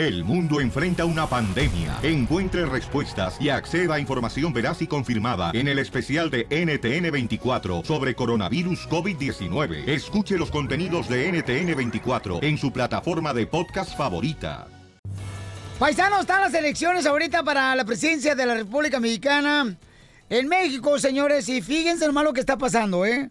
El mundo enfrenta una pandemia. Encuentre respuestas y acceda a información veraz y confirmada en el especial de NTN24 sobre coronavirus COVID-19. Escuche los contenidos de NTN24 en su plataforma de podcast favorita. Paisanos, están las elecciones ahorita para la presidencia de la República Mexicana en México, señores, y fíjense lo malo que está pasando, ¿eh?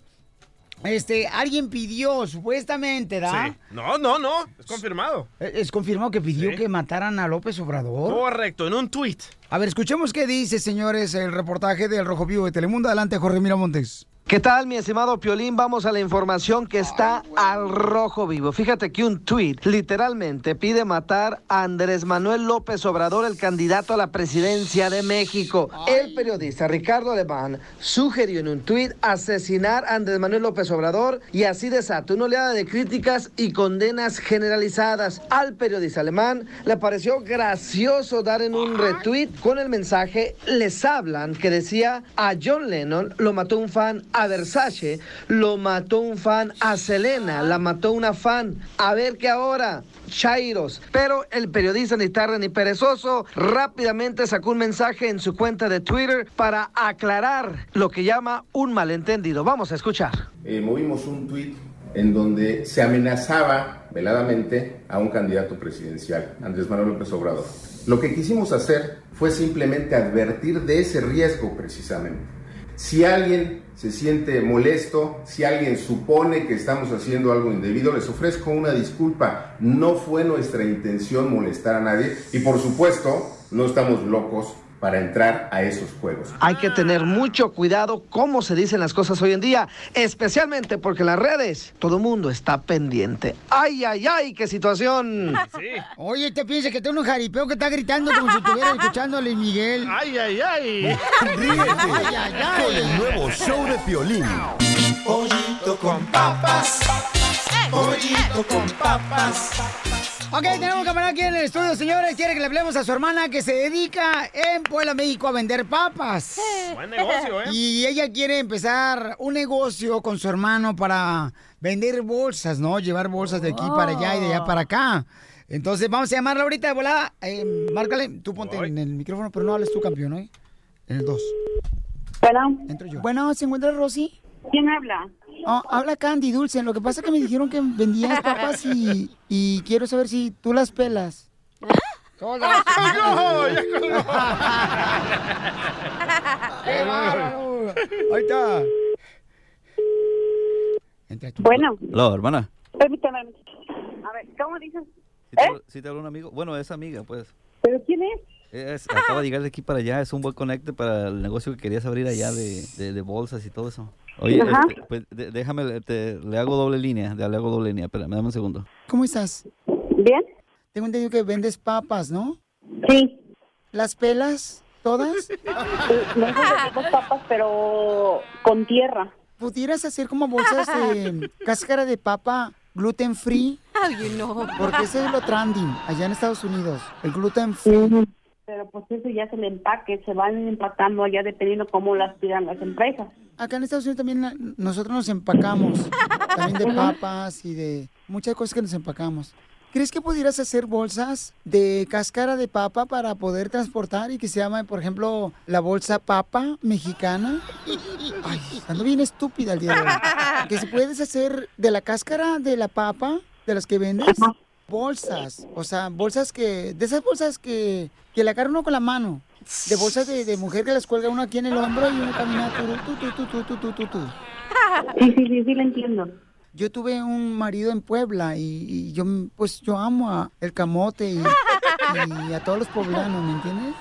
Este, alguien pidió, supuestamente, ¿da? Sí. No, no, no, es confirmado. Eh, Es confirmado que pidió Sí. que mataran a López Obrador. Correcto, en un tweet. A ver, escuchemos qué dice, señores, el reportaje del Rojo Vivo de Telemundo. Adelante, Jorge Miramontes. ¿Qué tal, mi estimado Piolín? Vamos a la información que está al rojo vivo. Fíjate que un tuit literalmente pide matar a Andrés Manuel López Obrador, el candidato a la presidencia de México. El periodista Ricardo Alemán sugirió en un tuit asesinar a Andrés Manuel López Obrador y así desata una oleada de críticas y condenas generalizadas. Al periodista alemán le pareció gracioso dar en un retweet con el mensaje Les hablan que decía a John Lennon lo mató un fan, a Versace lo mató un fan, a Selena la mató una fan. A ver que ahora, Chairos. Pero el periodista ni tarde ni perezoso rápidamente sacó un mensaje en su cuenta de Twitter para aclarar lo que llama un malentendido. Vamos a escuchar. eh, movimos un tuit en donde se amenazaba veladamente a un candidato presidencial, Andrés Manuel López Obrador. Lo que quisimos hacer fue simplemente advertir de ese riesgo precisamente. Si alguien se siente molesto, si alguien supone que estamos haciendo algo indebido, les ofrezco una disculpa. No fue nuestra intención molestar a nadie y por supuesto no estamos locos para entrar a esos juegos. Hay que tener mucho cuidado cómo se dicen las cosas hoy en día, especialmente porque en las redes todo el mundo está pendiente. ¡Ay, ay, ay! ¡Qué situación! Oye, te piensa que tengo un jaripeo que está gritando como si estuviera escuchando a Luis Miguel. ¡Ay, ay, ay! Ay, Ríete ay, ay. con el nuevo show de Piolín. Pollito con papas. Pollito con papas. Ok, tenemos un camarada aquí en el estudio, señores. Quiere que le hablemos a su hermana que se dedica en Puebla, México, a vender papas. Buen negocio, ¿eh? Y ella quiere empezar un negocio con su hermano para vender bolsas, ¿no? Llevar bolsas de aquí para allá y de allá para acá. Entonces, vamos a llamarla ahorita de volada. Eh, márcale, tú ponte en el micrófono, pero no hables tú, campeón, ¿no? En el 2. Bueno, Entro yo. Bueno, ¿se encuentra Rosy? ¿quién habla? Oh, habla Candy Dulce. Lo que pasa es que me dijeron que vendías papas y, y quiero saber si tú las pelas. Todas. ¡Colgó! ¡Ya colgó! ¡Qué bárbaro! Ahí está. Entra tú. Bueno, Hola, hermana. permítame. A ver, ¿cómo dices? ¿Sí te, ¿Eh? hablo- sí te habló un amigo? Bueno, es amiga, pues. ¿Pero quién es? Es- acaba de llegar de aquí para allá. Es un buen conecte para el negocio que querías abrir allá de, de- de bolsas y todo eso. Oye, Ajá. este, pues, de- déjame, le- te- le hago doble línea. Le hago doble línea. Espérame, dame un segundo. ¿Cómo estás? ¿Bien? Tengo entendido que vendes papas, ¿no? Sí. ¿Las pelas todas? Nosotros vendemos papas, pero con tierra. ¿Pudieras hacer como bolsas de cáscara de papa gluten free? Ay, no. Porque ese es lo trending allá en Estados Unidos. El gluten free. Pero pues eso ya es el empaque, se van empacando allá dependiendo cómo las pidan las empresas. Acá en Estados Unidos también nosotros nos empacamos. También de papas y de muchas cosas que nos empacamos. ¿Crees que pudieras hacer bolsas de cáscara de papa para poder transportar y que se llame, por ejemplo, la bolsa papa mexicana? Ay, ando bien estúpida el día de hoy. Que si puedes hacer de la cáscara de la papa, de las que vendes, bolsas. O sea, bolsas que, de esas bolsas que, que le agarra uno con la mano. De bolsas de, de mujer que las cuelga uno aquí en el hombro y uno camina tu, tu, tu, tu, tu, tu, tu. Sí, sí, sí, sí, lo entiendo. Yo tuve un marido en Puebla y, y yo, pues, yo amo a el camote y, y a todos los poblanos, ¿me entiendes?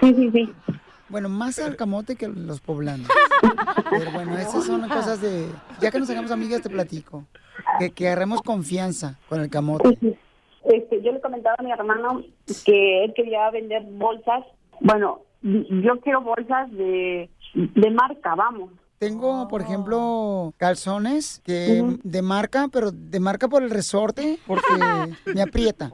Sí, sí, sí. Bueno, más al camote que a los poblanos. Pero bueno, esas son cosas de... Ya que nos hagamos amigas, te platico. Que, que agarremos confianza con el camote. Este, yo le comentaba a mi hermano que él quería vender bolsas. Bueno, yo quiero bolsas de, de marca, vamos. Tengo, por ejemplo, calzones que de marca, pero de marca por el resorte, porque me aprieta.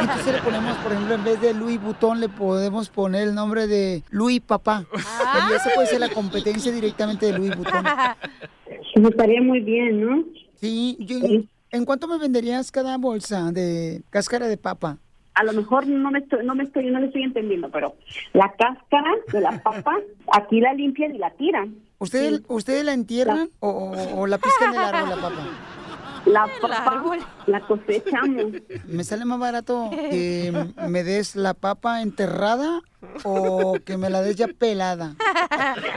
Entonces le ponemos, por ejemplo, en vez de Louis Vuitton, le podemos poner el nombre de Louis Papá. Y esa puede ser la competencia directamente de Louis Vuitton. Me estaría muy bien, ¿no? Sí, yo- ¿en cuánto me venderías cada bolsa de cáscara de papa? a lo mejor no me estoy, no me estoy, no le estoy entendiendo, pero la cáscara de la papa, aquí la limpian y la tiran. ¿Ustedes, ¿ustedes la entierran o, o- o la piscan del árbol la papa? La papa la cosechamos. ¿Me sale más barato que me des la papa enterrada o que me la des ya pelada?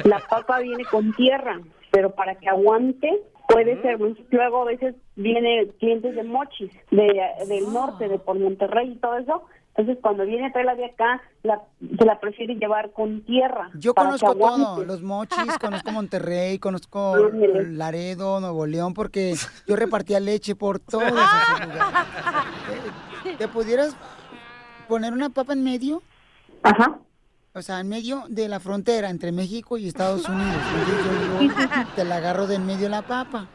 La papa viene con tierra, pero para que aguante puede ser. Luego a veces viene clientes de Mochis, de, del norte, de por Monterrey y todo eso. Entonces cuando viene a traerla de acá, la, se la prefiere llevar con tierra. Yo conozco todo, los mochis, conozco Monterrey, conozco. Laredo, Nuevo León, porque yo repartía leche por todos esos lugares. ¿Te- ¿Te pudieras poner una papa en medio? Ajá. O sea, en medio de la frontera entre México y Estados Unidos. Yo, yo te la agarro de en medio la papa.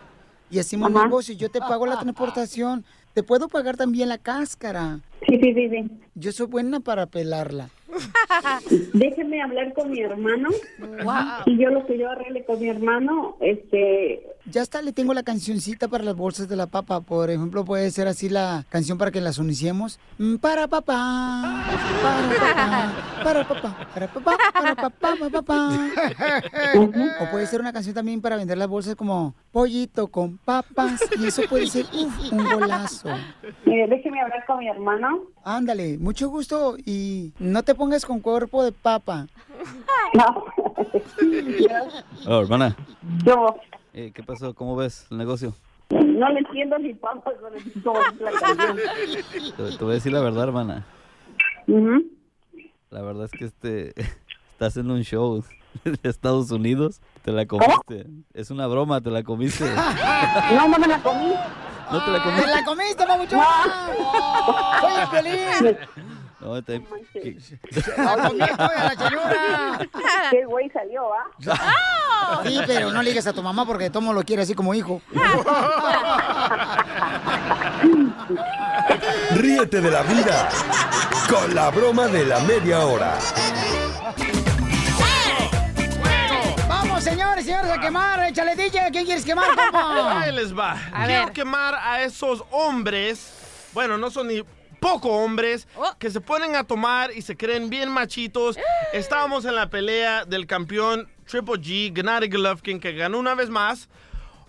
Y hacemos negocio. Yo te pago la transportación. Te puedo pagar también la cáscara. Sí, sí, sí, sí. Yo soy buena para pelarla. Déjeme hablar con mi hermano. Wow. Y yo lo que yo arregle con mi hermano, este... Ya hasta le tengo la cancioncita para las bolsas de la papa. Por ejemplo, puede ser así la canción para que las unicemos. Mm, Para papá, para papá, para papá, para papá, para papá, para papá. O puede ser una canción también para vender las bolsas como pollito con papas. Y eso puede ser uf, un golazo. Mire, déjeme hablar con mi hermano. Ándale, mucho gusto y no te pongas con cuerpo de papa. No. Oh, hermana. Yo Eh, ¿Qué pasó? ¿Cómo ves el negocio? no le entiendo ni papas, no le entiendo la canción. Te, te voy a decir la verdad, hermana. La verdad es que este estás en un show de Estados Unidos. Te la comiste. Es una broma, te la comiste. No, no me la comí. No te la comiste. ¡Te la comiste, el Piolín! No, te- que- Qué güey salió, ¿ah? Sí, pero no le digas a tu mamá porque Tomo lo quiere así como hijo. Ríete de la vida con la broma de la media hora. Señores, señores, a quemar. Échale, DJ. ¿Quién quieres quemar, compa? Ahí les va. A Quiero ver. quemar a esos hombres, bueno, no son ni poco hombres, que se ponen a tomar y se creen bien machitos. Estábamos en la pelea del campeón Triple G, Gennady Golovkin, que ganó una vez más.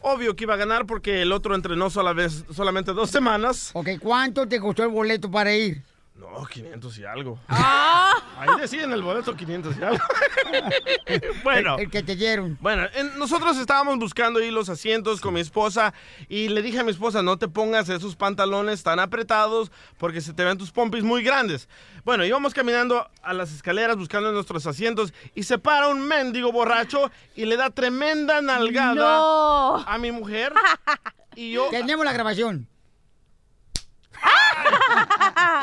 Obvio que iba a ganar porque el otro entrenó sola vez, solamente dos semanas. Ok, ¿cuánto te costó el boleto para ir? No, 500 y algo. Ah. Ahí decía en el boleto 500 y algo. bueno. El, el que te dieron. Bueno, en- nosotros estábamos buscando ahí los asientos con mi esposa y le dije a mi esposa, no te pongas esos pantalones tan apretados porque se te ven tus pompis muy grandes. Bueno, íbamos caminando a las escaleras buscando nuestros asientos y se para un mendigo borracho y le da tremenda nalgada No. a mi mujer. Y yo... Tenemos la grabación.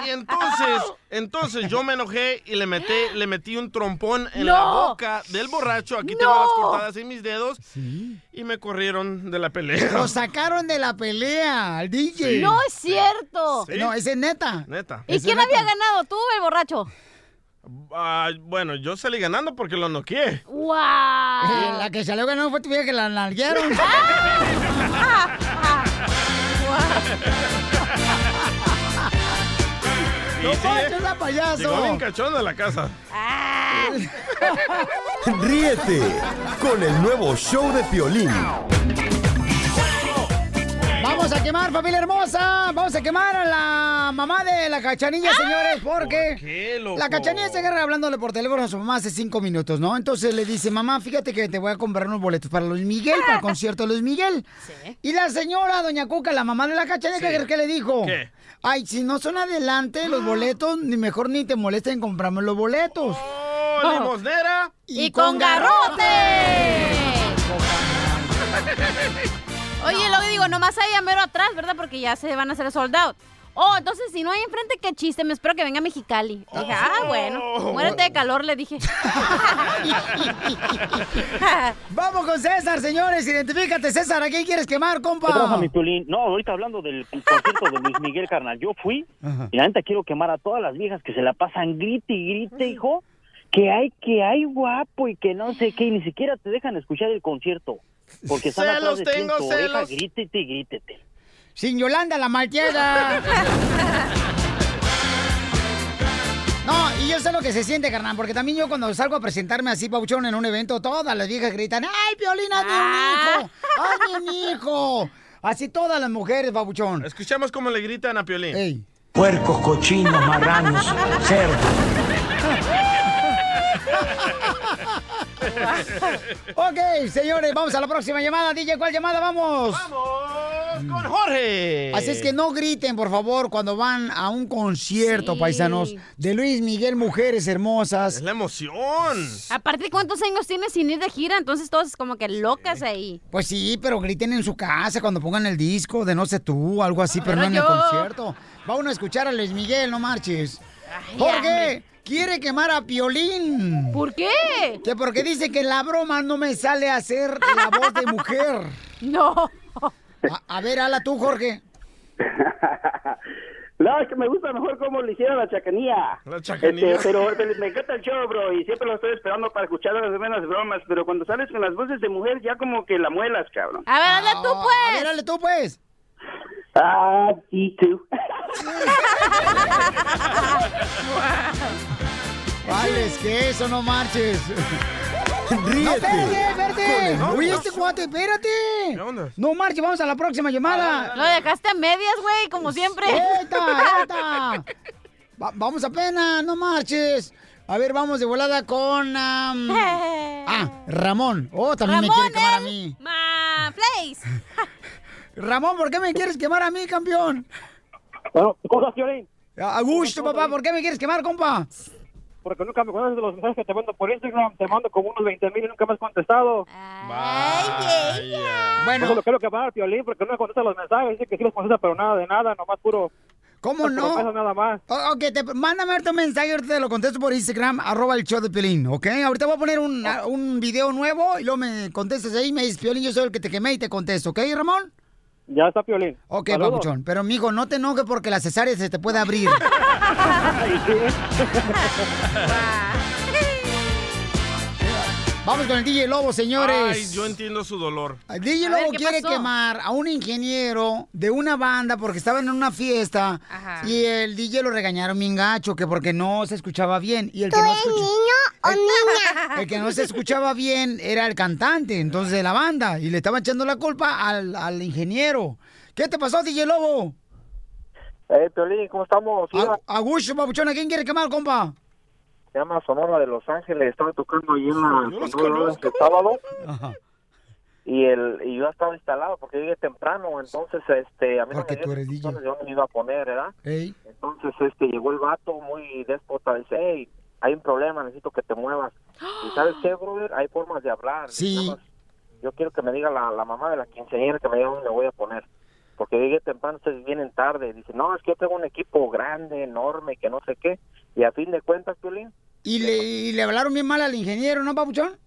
Y entonces, entonces yo me enojé y le metí, le metí un trompón en la ¡No! boca del borracho. Aquí tengo las cortadas en mis dedos. Y me corrieron de la pelea. Lo sacaron de la pelea al DJ. Sí. No es cierto. Sí. No, ese es neta. Neta. ¿Y quién había ganado? ¿Tú o el borracho? Ah, bueno, yo salí ganando porque lo noqueé. ¡Wow! Eh, La que salió ganando fue tu vieja que la nalguearon. No sí, eh, payaso. Llegó bien cachón de la casa. Ríete con el nuevo show de Piolín. Vamos a quemar, familia hermosa. Vamos a quemar a la mamá de la cachanilla, señores, porque qué, loco? la cachanilla se agarra hablándole por teléfono a su mamá hace cinco minutos, ¿no? Entonces le dice, mamá, fíjate que te voy a comprar unos boletos para Luis Miguel, para el concierto de Luis Miguel. Y la señora, doña Cuca, la mamá de la cachanilla, ¿qué crees que le dijo? ¿Qué? Ay, si no son adelante los boletos, ni mejor ni te molesten en comprarme los boletos. ¡Oh, limosnera! ¡Y con garrote! Oye, luego digo, nomás hay a mero atrás, ¿verdad? Porque ya se van a hacer sold out. Oh, entonces si no hay enfrente, qué chiste, me espero que venga a Mexicali. Dije, ah, bueno, muérete de calor, le dije. Vamos con César, señores, identifícate, César, ¿a quién quieres quemar, compa? ¿Qué pasa, mi Piolín? No, ahorita hablando del concierto de Luis Miguel, carnal. Yo fui y la neta quiero quemar a todas las viejas que se la pasan grite y grite, hijo. Que hay, que hay guapo y que no sé qué, y ni siquiera te dejan escuchar el concierto. Porque están atrás Celos de ti en tengo, tu oreja, celos. grítete y grítete. Sin Yolanda, la malteada. yo sé lo que se siente, carnal, porque también yo cuando salgo a presentarme así, Pauchón, en un evento, todas las viejas gritan, ¡ay, Piolín, hazme un hijo! ¡Hazme un hijo! Así todas las mujeres, Pabuchón. Escuchamos cómo le gritan a Piolín. Puercos, cochinos, marranos, cerdos. ok, señores, vamos a la próxima llamada. DJ, ¿cuál llamada vamos? ¡Vamos con Jorge! Así es que no griten, por favor, cuando van a un concierto, Sí. paisanos, de Luis Miguel, Mujeres Hermosas. Es la emoción. Aparte, ¿cuántos años tienes sin ir de gira? Entonces todos como que locas ahí. Pues sí, pero griten en su casa cuando pongan el disco de No sé tú, algo así, pero no en el concierto. Vamos a escuchar a Luis Miguel, no marches. Jorge, hombre. Quiere quemar a Piolín. ¿Por qué? Que porque dice que la broma no me sale a hacer la voz de mujer. No. A, a ver, ala tú, Jorge. No, es que me gusta mejor cómo le hicieron la chacanía. La chacanía. Este, pero pero me encanta el show, bro, y siempre lo estoy esperando para escuchar las buenas bromas. Pero cuando sales con las voces de mujer, ya como que la muelas, cabrón. A ver, tú, A pues. ver, dale tú, pues. Ah, sí, tú. Vale, es que eso no marches. Ríete No, espérate, espérate. Oye, este cuate, espérate. ¿Qué onda? No marches, vamos a la próxima llamada. Lo dejaste a medias, güey, como siempre. ¡Eta, eta! Va- vamos apenas, no marches. A ver, vamos de volada con... am, ah, Ramón. Oh, también me quiere quemar a mí. Ma place. Ramón, ¿por qué me quieres quemar a mí, campeón? Bueno, cosas, Piolín. A gusto, papá, ¿por qué me quieres quemar, compa? Porque nunca me conoces de los mensajes que te mando por Instagram. Te mando como unos 20 mil y nunca me has contestado. Bueno. Eso es lo que quiero quemar, Piolín, porque no me contesta los mensajes. Dice que sí los contesta, pero nada de nada, nomás puro... ¿Cómo no? promesas nada más. O- Ok, te, mándame ahorita un mensaje, ahorita te lo contesto por Instagram, arroba el show de Piolín, ¿ok? Ahorita voy a poner un, un video nuevo y luego me contestas ahí, me dices, Piolín, yo soy el que te quemé y te contesto, ¿ok, Ramón? Ya está, Piolín. Ok, Saludos. papuchón, pero mijo, no te enojes porque la cesárea se te puede abrir. Vamos con el DJ Lobo, señores. Ay, yo entiendo su dolor. El DJ ver, Lobo ¿qué quiere pasó? quemar a un ingeniero de una banda porque estaban en una fiesta Ajá. y el DJ lo regañaron bien gacho que porque no se escuchaba bien y el que no escucha- o niña? el que no se escuchaba bien era el cantante, entonces de la banda y le estaban echando la culpa al, al ingeniero. ¿Qué te pasó, DJ Lobo? Eh, Piolín, ¿cómo estamos? A, Augusto, papuchón, ¿a quién quiere quemar, compa? Se llama Sonora de Los Ángeles. Estaba tocando ahí en la Yo Sonora este sábado. Ajá. Y, el, y yo estaba instalado porque llegué temprano. Entonces, este, a mí Porque no me dio dónde me iba a poner, ¿verdad? Ey. Entonces, este, llegó el vato muy déspota. Dice, hey, hay un problema, necesito que te muevas. ¿Y sabes qué, brother? Hay formas de hablar. Sí. Más, Yo quiero que me diga la, la mamá de la quinceañera que me diga dónde me voy a poner. Porque llegué temprano, ustedes vienen tarde. Dice, no, es que yo tengo un equipo grande, enorme, que no sé qué. Y a fin de cuentas, Piolín, Y le, y le hablaron bien mal al ingeniero, ¿no, papuchón?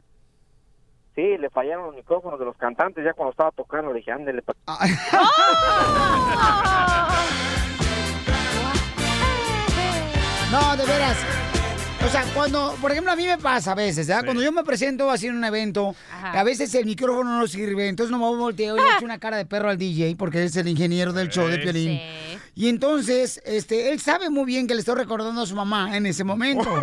sí, le fallaron los micrófonos de los cantantes ya cuando estaba tocando. Le dije, ándele, pa- No, de veras. O sea, cuando, por ejemplo, a mí me pasa a veces, ¿verdad? Cuando yo me presento así en un evento, Ajá. a veces el micrófono no sirve, entonces no me volteo y le echo una cara de perro al DJ porque es el ingeniero del show de Piolín. Sí. Y entonces, este, él sabe muy bien que le estoy recordando a su mamá en ese momento.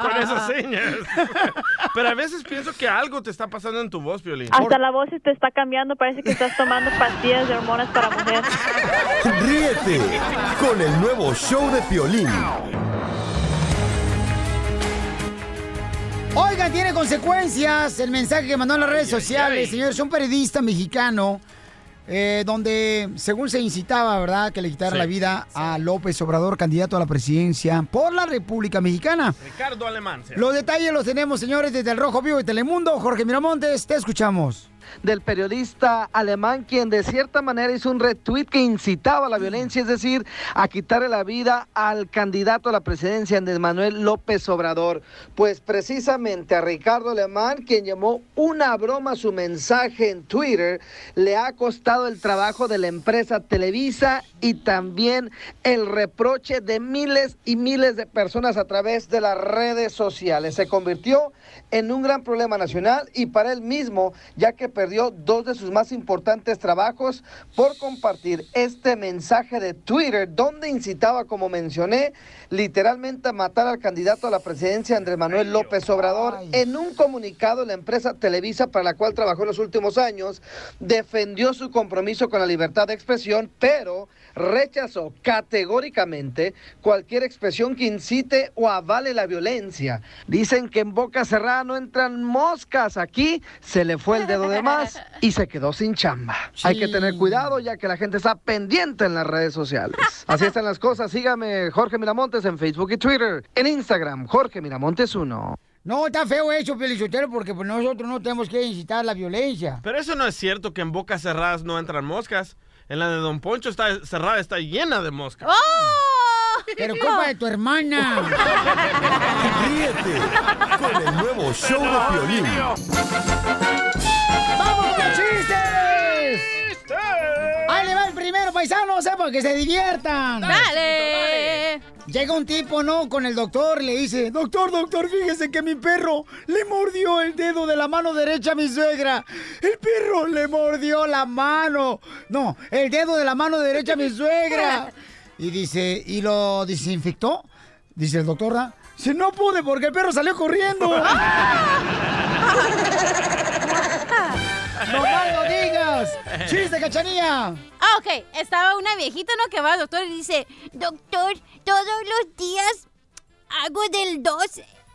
Con esas señas. Pero a veces pienso que algo te está pasando en tu voz, Piolín. Hasta la voz se te está cambiando, parece que estás tomando pastillas de hormonas para mujer. Ríete con el nuevo show de Piolín. Oigan, tiene consecuencias el mensaje que mandó en las redes sociales, señores. Un periodista mexicano, eh, donde según se incitaba, ¿verdad?, que le quitara Sí. la vida a López Obrador, candidato a la presidencia por la República Mexicana. Ricardo Alemán. Los detalles los tenemos, señores, desde el Rojo Vivo de Telemundo. Jorge Miramontes, te escuchamos. Del periodista alemán quien de cierta manera hizo un retweet que incitaba a la violencia, es decir, a quitarle la vida al candidato a la presidencia Andrés Manuel López Obrador. Pues precisamente a Ricardo Alemán, quien llamó una broma su mensaje en Twitter, le ha costado el trabajo de la empresa Televisa y también el reproche de miles y miles de personas a través de las redes sociales. Se convirtió en un gran problema nacional y para él mismo, ya que perdió dos de sus más importantes trabajos por compartir este mensaje de Twitter donde incitaba, como mencioné, literalmente a matar al candidato a la presidencia Andrés Manuel López Obrador. En un comunicado, la empresa Televisa, para la cual trabajó en los últimos años, defendió su compromiso con la libertad de expresión, pero rechazó categóricamente cualquier expresión que incite o avale la violencia. Dicen que en boca cerrada no entran moscas. Aquí se le fue el dedo de más y se quedó sin chamba. Hay que tener cuidado ya que la gente está pendiente en las redes sociales. Así están las cosas. Sígame Jorge Miramontes en Facebook y Twitter. En Instagram, Jorge Miramontes 1. No, está feo eso, Pelichotero, porque pues, nosotros no tenemos que incitar la violencia. Pero eso no es cierto que en bocas cerradas no entran moscas. En la de Don Poncho está cerrada, está llena de moscas. ¡Oh! Pero culpa de tu hermana. Ríete con el nuevo show de Piolín. Ahí le va el primero, paisano, o sea, para que se diviertan. Dale. Llega un tipo, ¿no? Con el doctor, le dice, doctor, doctor, fíjese que mi perro le mordió el dedo de la mano derecha a mi suegra. El perro le mordió la mano. No, el dedo de la mano derecha a mi suegra. Y dice, ¿y lo desinfectó? Dice el doctor, ¿ah? Dice, no pude porque el perro salió corriendo. ¡No más lo digas! ¡Chiste, cachanilla! Ah, ok. Estaba una viejita, ¿no? Que va al doctor y dice, doctor, todos los días hago del 2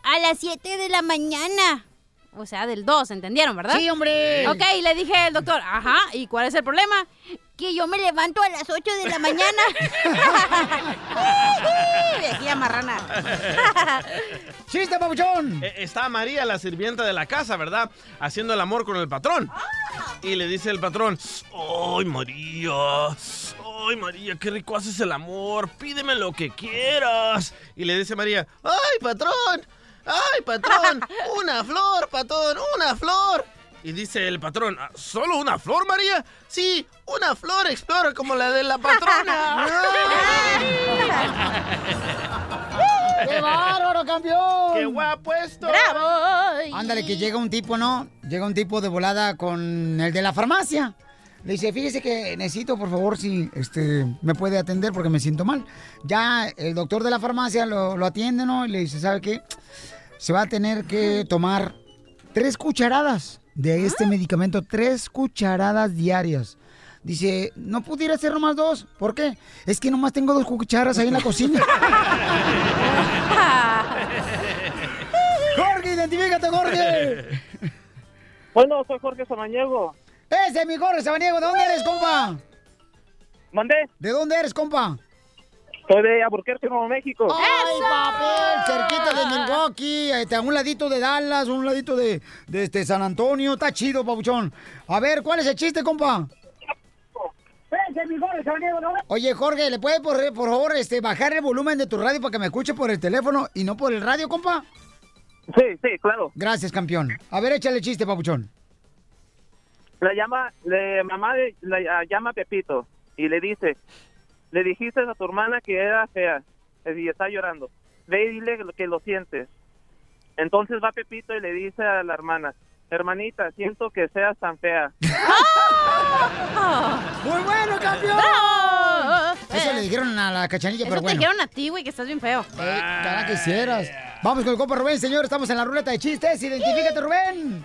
a las 7 de la mañana. O sea, del 2, ¿entendieron, verdad? Sí, hombre. Ok, y le dije al doctor, ajá, ¿y cuál es el problema? Que yo me levanto a las 8 de la mañana. Viejilla marrana. ¡Chiste, papuchón! Eh, Está María, la sirvienta de la casa, ¿verdad? Haciendo el amor con el patrón. Y le dice el patrón, ¡Ay, María! ¡Ay, María, qué rico haces el amor! Pídeme lo que quieras. Y le dice María, ¡Ay, patrón! ¡Ay, patrón! ¡Una flor, patrón! ¡Una flor! Y dice el patrón, "¿Ah, ¿solo una flor, María? Sí, una flor explora como la de la patrona. ¡Qué bárbaro, campeón! ¡Qué guapo esto! ¡Bravo! Ándale, que llega un tipo, ¿no? Llega un tipo de volada con el de la farmacia. Le dice, fíjese que necesito, por favor, si este, me puede atender porque me siento mal. Ya el doctor de la farmacia lo, lo atiende, ¿no? Y le dice, ¿sabe qué? Se va a tener que tomar tres cucharadas de este medicamento, tres cucharadas diarias. Dice, ¿no pudiera ser nomás dos? ¿Por qué? Es que nomás tengo dos cucharas ahí en la cocina. Jorge, identifícate, Jorge. Bueno, soy Jorge Samaniego. Ese es mi Jorge Sabaniego. ¿De dónde eres, compa? ¿Mandé? ¿De dónde eres, compa? Soy de Albuquerque, Nuevo México. ¡Ay, papel! Cerquita de Milwaukee, este, a un ladito de Dallas, un ladito de, de este San Antonio. Está chido, papuchón. A ver, ¿cuál es el chiste, compa? Oye, Jorge, ¿le puedes, por, por favor, este, bajar el volumen de tu radio para que me escuche por el teléfono y no por el radio, compa? Sí, sí, claro. Gracias, campeón. A ver, échale el chiste, papuchón. La llama, le, mamá la llama a Pepito y le dice, le dijiste a tu hermana que era fea y está llorando. Ve y dile que lo sientes. Entonces va Pepito y le dice a la hermana, hermanita, siento que seas tan fea. ¡Muy bueno, campeón! Eso le dijeron a la cachanilla, Eso pero te bueno. dijeron a ti, güey, que estás bien feo. Eh, cara que hicieras. Vamos con el compa Rubén, señor. Estamos en la ruleta de chistes. Identifícate, Rubén.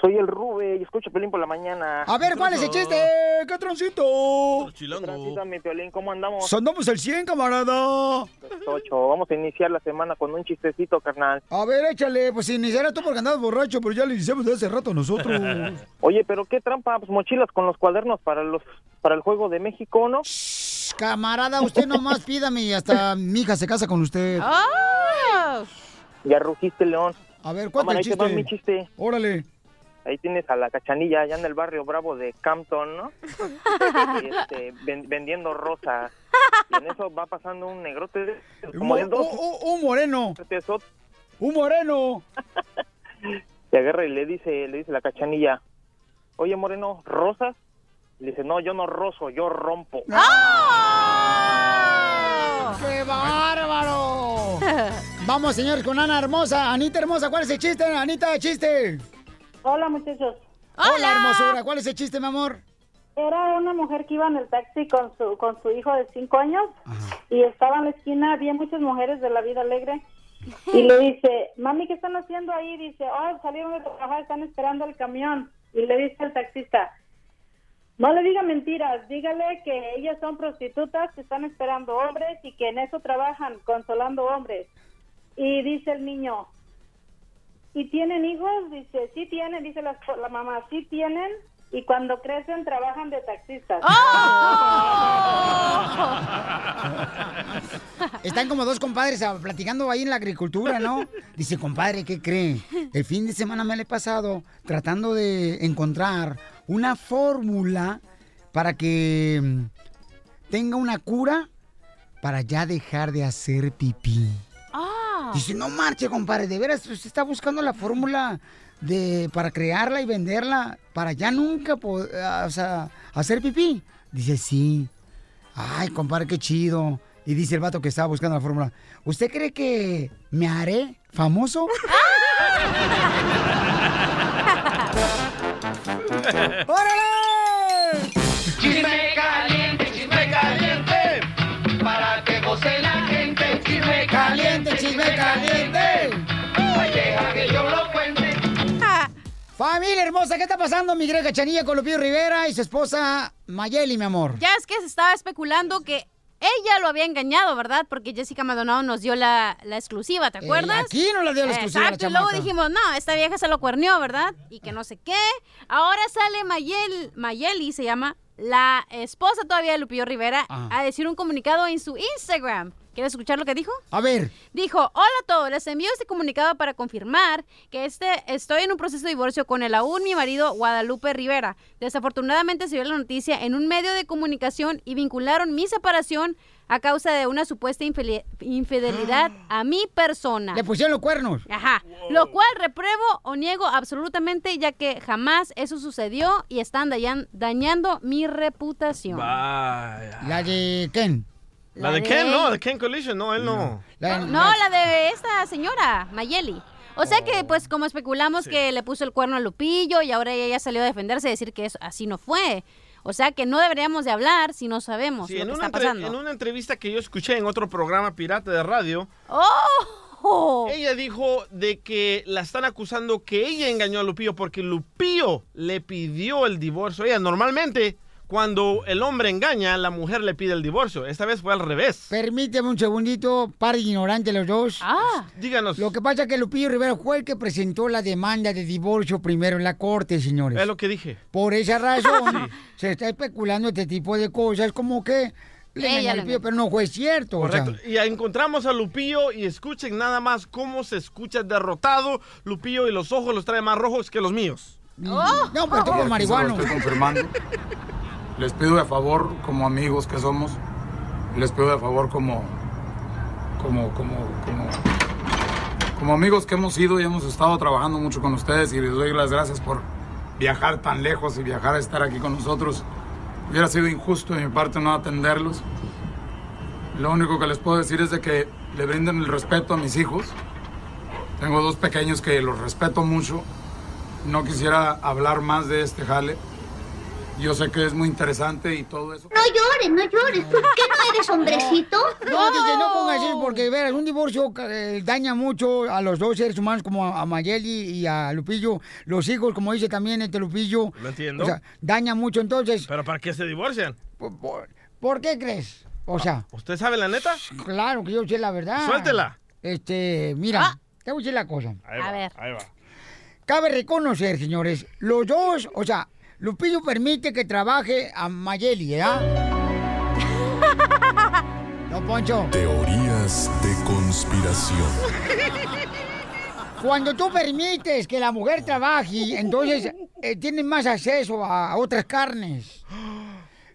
Soy el Rube y escucho Pelín por la mañana. A ver, ¿cuál es el chiste? ¿Qué troncito? Transita, mi Piolín, ¿cómo andamos? Andamos el 100, camarada. Ocho. Vamos a iniciar la semana con un chistecito, carnal. A ver, échale. Pues iniciará tú porque andabas borracho, pero ya le iniciamos de hace rato nosotros. Oye, pero qué trampa, pues mochilas con los cuadernos para los para el juego de México, ¿no? Camarada, usted nomás pídame y hasta mi hija se casa con usted. ¡Oh! Ya rugiste, León. A ver, ¿cuál Cámara, es ahí el chiste? mi chiste. Órale. Ahí tienes a la cachanilla allá en el barrio bravo de Campton, ¿no? Y, este, ven- vendiendo rosas. Y en eso va pasando un negrote como Un, dos. un- un moreno. pesos, Un moreno. Se agarra y le dice, le dice la cachanilla, oye Moreno, ¿rosas? Le dice, no, yo no rozo, yo rompo. ¡Qué bárbaro! Vamos, señores, con Ana Hermosa. Anita Hermosa, ¿cuál es el chiste? Anita, chiste. Hola, muchachos. Hola, hermosura. ¿Cuál es el chiste, mi amor? Era una mujer que iba en el taxi con su con su hijo de cinco años y estaba en la esquina, había muchas mujeres de la vida alegre y le dice, mami, ¿qué están haciendo ahí? Dice, oh, salieron de trabajar, están esperando el camión. Y le dice al taxista, no le diga mentiras, dígale que ellas son prostitutas que están esperando hombres y que en eso trabajan, consolando hombres. Y dice el niño, ¿y tienen hijos? Dice, sí tienen, dice la, la mamá, sí tienen. Y cuando crecen trabajan de taxistas. Están como dos compadres ah, platicando ahí en la agricultura, ¿no? Dice, compadre, ¿qué cree? El fin de semana me lo he pasado tratando de encontrar una fórmula para que mm, tenga una cura para ya dejar de hacer pipí. Dice, no marche, compadre, de veras, usted está buscando la fórmula de para crearla y venderla para ya nunca ah, o sea, hacer pipí. Dice, sí. Ay, compadre, qué chido. Y dice el vato que estaba buscando la fórmula, ¿usted cree que me haré famoso? ¡Órale! Familia hermosa, ¿qué está pasando, mi querida Cachanilla con Lupillo Rivera y su esposa Mayeli, mi amor? Ya es que se estaba especulando que ella lo había engañado, ¿verdad? Porque Jessica Maldonado nos dio la, la exclusiva, ¿te Eh, acuerdas? aquí nos la dio la exclusiva la Exacto, y luego dijimos, no, esta vieja se lo cuernió, ¿verdad? Y que no sé qué. Ahora sale Mayel, Mayeli, se llama, la esposa todavía de Lupillo Rivera, Ah. a decir un comunicado en su Instagram. ¿Quieres escuchar lo que dijo? A ver. Dijo, hola a todos, les envío este comunicado para confirmar que este, estoy en un proceso de divorcio con el aún mi marido Guadalupe Rivera. Desafortunadamente se vio la noticia en un medio de comunicación y vincularon mi separación a causa de una supuesta infidelidad a mi persona. Le pusieron los cuernos. Ajá. Lo cual repruebo o niego absolutamente ya que jamás eso sucedió y están dañan- dañando mi reputación. Vaya. La de Ken. La de Ken, no, de Ken Collision, no, él no. No, la de esta señora, Mayeli. O sea que, pues, como especulamos que le puso el cuerno a Lupillo y ahora ella ya salió a defenderse y decir que eso, así no fue. O sea que no deberíamos de hablar si no sabemos Sí, lo en que una, está entre- pasando. en una entrevista que yo escuché en otro programa pirata de radio, ¡Oh! ella dijo de que la están acusando que ella engañó a Lupillo porque Lupillo le pidió el divorcio. Ella normalmente, cuando el hombre engaña, la mujer le pide el divorcio. Esta vez fue al revés. Permíteme un segundito, par de ignorantes los dos. Ah. Díganos. Lo que pasa es que Lupillo Rivera fue el que presentó la demanda de divorcio primero en la corte, señores. Es lo que dije. Por esa razón se está especulando este tipo de cosas, como que le Lupillo, pero no fue cierto. o sea. Correcto. Y encontramos a Lupillo y escuchen nada más cómo se escucha derrotado Lupillo y los ojos los trae más rojos que los míos. No, pero tú lo marihuano. estoy confirmando. Les pido de favor, como amigos que somos, les pido de favor como, como, como, como, amigos que hemos ido y hemos estado trabajando mucho con ustedes y les doy las gracias por viajar tan lejos y viajar a estar aquí con nosotros. Hubiera sido injusto de mi parte no atenderlos. Lo único que les puedo decir es de que le brinden el respeto a mis hijos. Tengo dos pequeños que los respeto mucho. No quisiera hablar más de este jale. Yo sé que es muy interesante y todo eso. No llores, no llores. ¿Por qué no eres hombrecito? No, DJ, no pongas eso porque, veras, un divorcio eh, daña mucho a los dos seres humanos como a, a Mayeli y a Lupillo. Los hijos, como dice también este Lupillo. Lo entiendo. O sea, daña mucho. Entonces, ¿Pero para qué se divorcian? ¿por qué crees? O sea, ¿Usted sabe la neta? claro que yo sé la verdad. Suéltela. Este, mira, te voy a decir la cosa. Ahí va, ver. Ahí va. Cabe reconocer, señores, los dos, o sea, Lupillo permite que trabaje a Mayeli, ¿verdad? No, Poncho. Teorías de conspiración. Cuando tú permites que la mujer trabaje, entonces eh, tienen más acceso a otras carnes.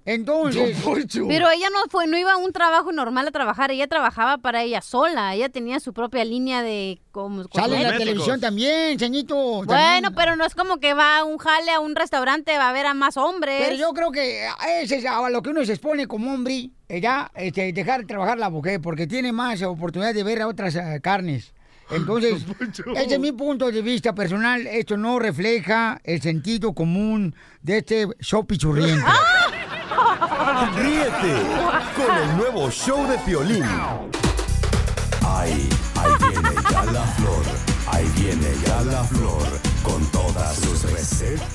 Entonces. Pero ella no fue, no iba a un trabajo normal a trabajar, ella trabajaba para ella sola, ella tenía su propia línea de como Sale en la televisión también, ceñito. Bueno, también. pero no es como que va a un jale a un restaurante, va a ver a más hombres. Pero yo creo que ese es a lo que uno se expone como hombre, eh, ya, este, dejar de trabajar la mujer, porque tiene más oportunidad de ver a otras eh, carnes. Entonces, ese es mi punto de vista personal. Esto no refleja el sentido común de este show pichurriente. Ríete con el nuevo show de Piolín. Ahí, ahí viene ya la flor. Ahí viene ya la flor con todas sus recetas.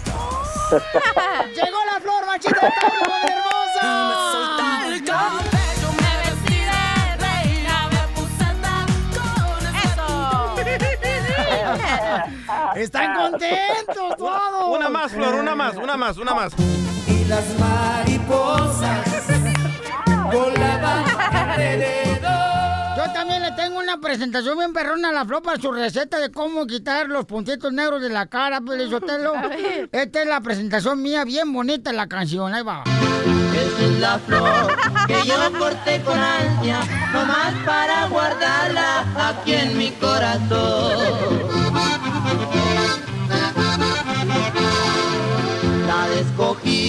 ¡Llegó la flor, todo, hermosa! me. ¡Están contentos todos! Una más, Flor, una más, una más, una más. Las mariposas volaban alrededor. Yo también le tengo una presentación bien perrona a la flor para su receta de cómo quitar los puntitos negros de la cara, Pelizotelo. A ver. Esta es la presentación mía, bien bonita la canción, ahí va. Esa es la flor que yo corté con ansia, nomás para guardarla aquí en mi corazón. La escogí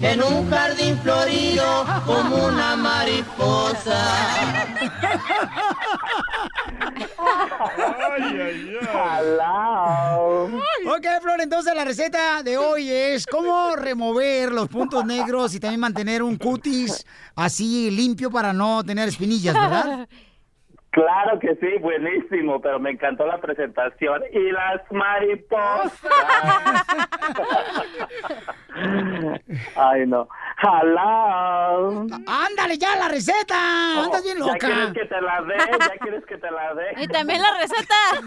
en un jardín florido como una mariposa. Ok, Flor, entonces la receta de hoy es cómo remover los puntos negros y también mantener un cutis así limpio para no tener espinillas, ¿verdad? Claro que sí, buenísimo, pero me encantó la presentación. Y las mariposas. Ay, no. Hello. ¡Ándale ya la receta! ¡Andas bien ¿Ya loca! quieres que te la dé? ¿Ya quieres que te la dé? Y también la receta.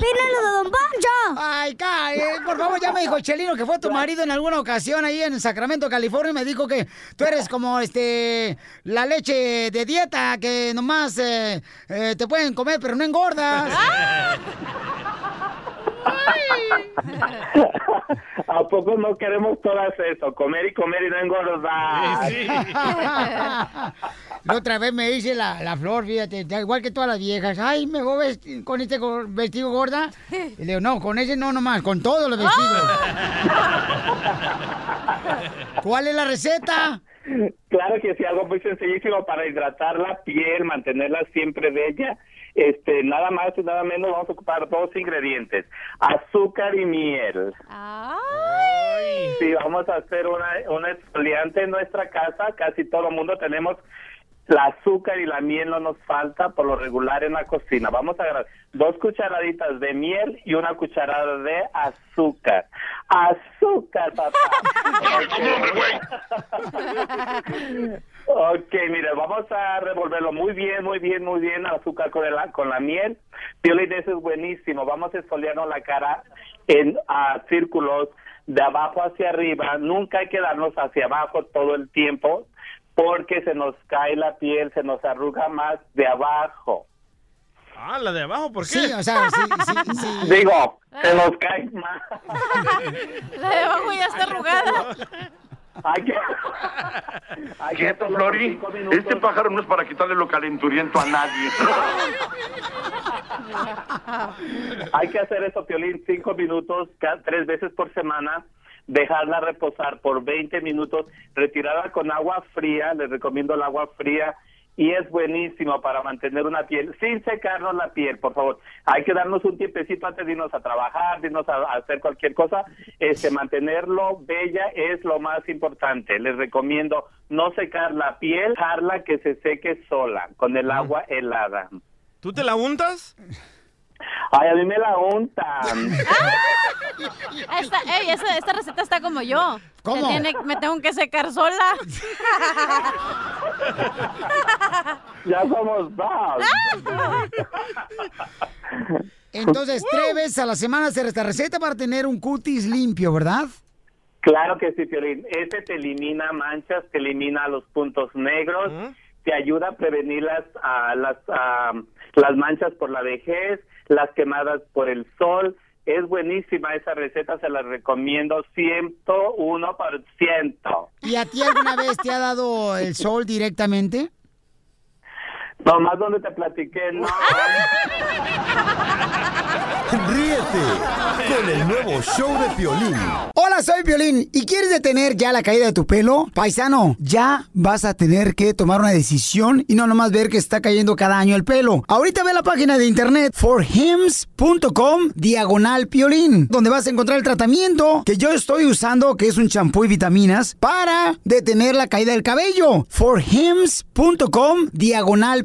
¡Pílalo de Don Poncho! Ay, cae, por favor, ya me dijo Chelino que fue tu marido en alguna ocasión ahí en Sacramento, California, y me dijo que tú eres como este la leche de dieta que nomás eh, eh, te pueden comer pero no engordas. ¿A poco no queremos todas eso? Comer y comer y no engordar. La otra vez me dice la, la flor, fíjate, igual que todas las viejas. Ay, me voy vesti- con este vestido gorda. Y le digo, no, con ese no nomás, con todos los vestidos. ¿Cuál es la receta? Claro que sí, algo muy sencillísimo para hidratar la piel, mantenerla siempre bella. Este, nada más y nada menos vamos a ocupar dos ingredientes, azúcar y miel. Sí, vamos a hacer una, una exfoliante en nuestra casa, casi todo el mundo tenemos el azúcar y la miel no nos falta por lo regular en la cocina. Vamos a agarrar dos cucharaditas de miel y una cucharada de azúcar. Azúcar, papá. Ok, mire, vamos a revolverlo muy bien, muy bien, muy bien, azúcar con, el, con la miel. Piolín, eso es buenísimo. Vamos a esfoliarnos la cara en a círculos de abajo hacia arriba. Nunca hay que darnos hacia abajo todo el tiempo porque se nos cae la piel, se nos arruga más de abajo. Ah, la de abajo, ¿por qué? Sí, o sea, sí, sí, sí. Digo, se nos cae más. La de abajo ya está arrugada. Hay que... hay que Quieto, Flori. Este pájaro no es para quitarle lo calenturiento a nadie. Hay que hacer eso, Piolín, cinco minutos, tres veces por semana, dejarla reposar por 20 minutos, retirarla con agua fría, les recomiendo el agua fría, y es buenísimo para mantener una piel, sin secarnos la piel, por favor. Hay que darnos un tiempecito antes de irnos a trabajar, de irnos a, a hacer cualquier cosa, este, mantenerlo bella es lo más importante. Les recomiendo no secar la piel, dejarla que se seque sola, con el agua helada. ¿Tú te la untas? Ay, a mí me la untan. Esta, ey, esa- esta receta está como yo. ¿Cómo? Tiene- me tengo que secar sola. Ya somos dos. Entonces, tres veces a la semana hacer esta receta para tener un cutis limpio, ¿verdad? Claro que sí, Piolín. Este te elimina manchas, te elimina los puntos negros, te ayuda a prevenir las, ah, las, ah, las manchas por la vejez, las quemadas por el sol. Es buenísima esa receta, se la recomiendo 101%. ¿Y a ti alguna vez te ha dado el sol directamente? Nomás donde te platiqué, no. Ríete con el nuevo show de Piolín. Hola, soy Violín. ¿Y quieres detener ya la caída de tu pelo? Paisano, ya vas a tener que tomar una decisión y no nomás ver que está cayendo cada año el pelo. Ahorita ve la página de internet forhims.com diagonal piolín, donde vas a encontrar el tratamiento que yo estoy usando, que es un champú y vitaminas, para detener la caída del cabello. forhims.com diagonal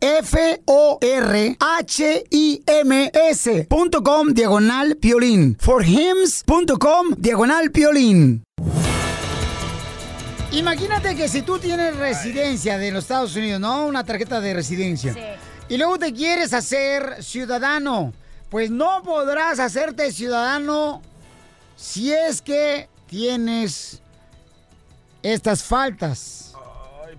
F-O-R-H-I-M-S.com diagonal piolín. forhims.com diagonal piolín. Imagínate que si tú tienes residencia de los Estados Unidos, ¿no? Una tarjeta de residencia. Y luego te quieres hacer ciudadano. Pues no podrás hacerte ciudadano si es que tienes estas faltas.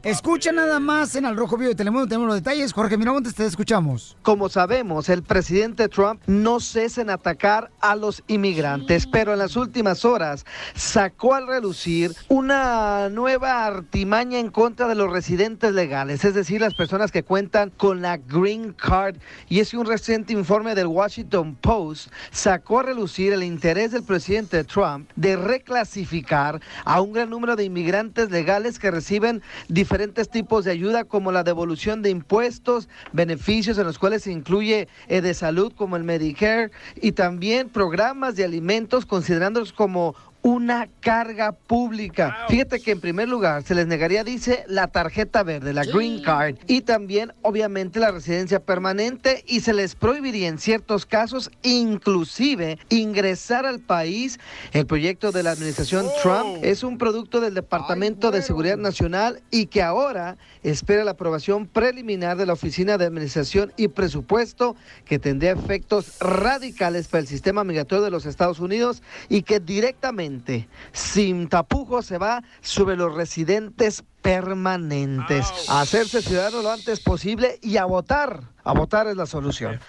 Escucha nada más en Al Rojo Vivo de Telemundo, tenemos los detalles. Jorge Miramontes, te escuchamos. Como sabemos, el presidente Trump no cesa en atacar a los inmigrantes, pero en las últimas horas sacó al relucir una nueva artimaña en contra de los residentes legales, es decir, las personas que cuentan con la Green Card. Y es que un reciente informe del Washington Post sacó a relucir el interés del presidente Trump de reclasificar a un gran número de inmigrantes legales que reciben diferentes tipos de ayuda como la devolución de impuestos, beneficios en los cuales se incluye eh, de salud como el Medicare y también programas de alimentos considerándolos como una carga pública. Fíjate que en primer lugar se les negaría, dice, la tarjeta verde, la Green Card, y también obviamente la residencia permanente y se les prohibiría en ciertos casos inclusive ingresar al país. El proyecto de la administración Trump es un producto del Departamento de Seguridad Nacional y que ahora espera la aprobación preliminar de la Oficina de Administración y Presupuesto que tendría efectos radicales para el sistema migratorio de los Estados Unidos y que directamente, sin tapujos, se va sobre los residentes permanentes. A hacerse ciudadano lo antes posible y a votar. A votar es la solución.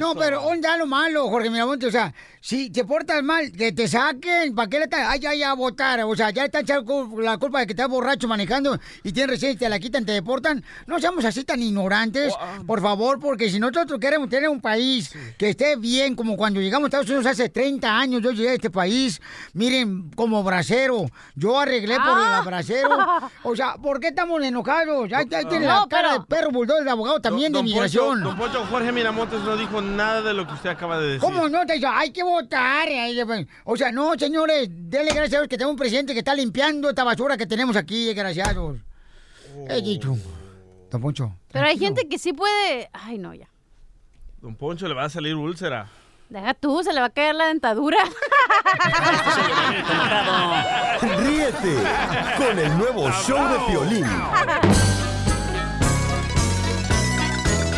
No, pero ¿dónde está lo malo, Jorge Miramonte? O sea, si te portas mal, que te saquen, ¿para qué le están? Ay, ya, ya, a votar. O sea, ya están echando la culpa de que estás borracho manejando y tienes residencia, te la quitan, te deportan. No seamos así tan ignorantes, por favor, porque si nosotros queremos tener un país que esté bien, como cuando llegamos a Estados Unidos hace 30 años, yo llegué a este país, miren, como bracero. Yo arreglé por el bracero. O sea, ¿por qué estamos enojados? Ya, ya tiene la cara pero- de perro bulldog de abogado también de Don Poncho- migración. Don Poncho, Jorge Miramontes no dijo nada de lo que usted acaba de decir. ¿Cómo no? Te dice, hay que votar. O sea, no, señores, denle gracias a Dios que tenemos un presidente que está limpiando esta basura que tenemos aquí, desgraciados. He dicho. Don Poncho. Pero hay gente que sí puede. Ay, no, ya. Don Poncho le va a salir úlcera. Deja tú, se le va a caer la dentadura. Ríete con el nuevo show de Piolín.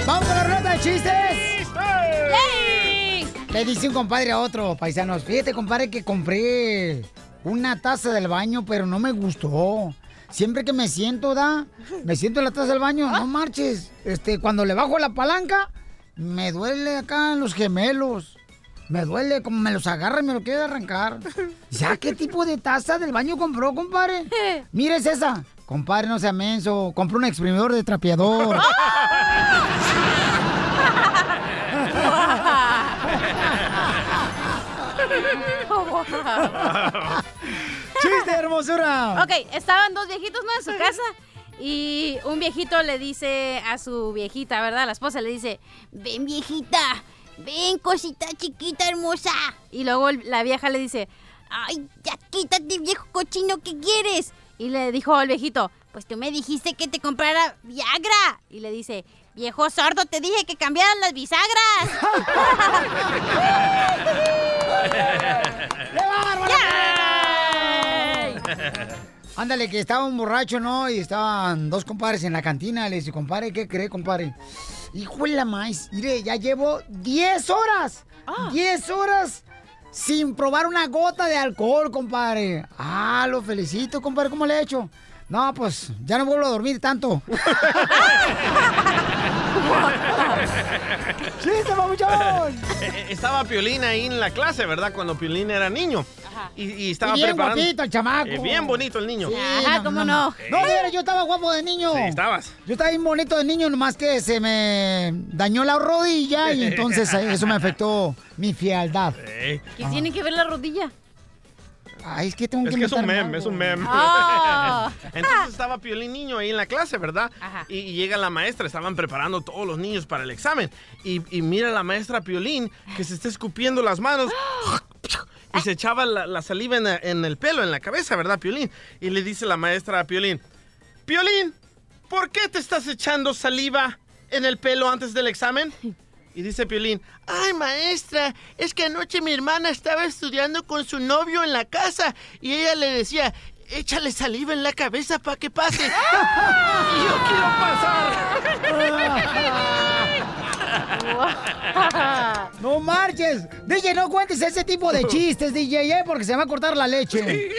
¡Vamos a la rueda de chistes! Le dice un compadre a otro, paisanos. Fíjate, compadre, que compré una taza del baño, pero no me gustó. Siempre que me siento, da, me siento en la taza del baño, no marches. Este, cuando le bajo la palanca, me duele acá en los gemelos. Me duele, como me los agarra y me lo quiere arrancar. ¿Ya qué tipo de taza del baño compró, compadre? Mire, es esa. Compadre, no sea menso. Compró un exprimidor de trapeador. ¡Chiste, hermosura! Ok, estaban dos viejitos, ¿no? En su casa. Y un viejito le dice a su viejita, ¿verdad? La esposa le dice, ven viejita, ven cosita chiquita hermosa. Y luego la vieja le dice, ay, ya quítate viejo cochino, ¿qué quieres? Y le dijo al viejito, pues tú me dijiste que te comprara Viagra. Y le dice, viejo sordo, te dije que cambiaran las bisagras. Ándale, que estaba un borracho, ¿no? Y estaban dos compadres en la cantina. Le dice, compadre, ¿qué cree, compadre? Hijo de la maíz, mire, ya llevo 10 horas. 10 horas sin probar una gota de alcohol, compadre. Ah, lo felicito, compadre. ¿Cómo le he hecho? No, pues ya no vuelvo a dormir tanto. ¡Chiste, papuchón! Eh, Estaba Piolín ahí en la clase, ¿verdad? Cuando Piolín era niño. Y, y estaba Y bien preparando... guapito el chamaco. Eh, bien bonito el niño. Sí, No, de veras, yo estaba guapo de niño. Sí, estabas. Yo estaba bien bonito de niño, nomás que se me dañó la rodilla y entonces eh, eso me afectó mi frialdad. Eh, ¿Qué tiene que ver la rodilla? Ay, es que tengo Es que es un meme, es un meme. Ah. Entonces estaba Piolín niño ahí en la clase, ¿verdad? Y, y llega la maestra, estaban preparando todos los niños para el examen. Y, y mira la maestra Piolín que se está escupiendo las manos. Y se echaba la, la saliva en, en el pelo, en la cabeza, ¿verdad, Piolín? Y le dice la maestra a Piolín, Piolín, ¿por qué te estás echando saliva en el pelo antes del examen? Y dice Piolín, ay maestra, es que anoche mi hermana estaba estudiando con su novio en la casa y ella le decía, échale saliva en la cabeza para que pase. y yo quiero pasar. ¡No marches! DJ, no cuentes ese tipo de chistes, DJ, ¿eh? porque se va a cortar la leche.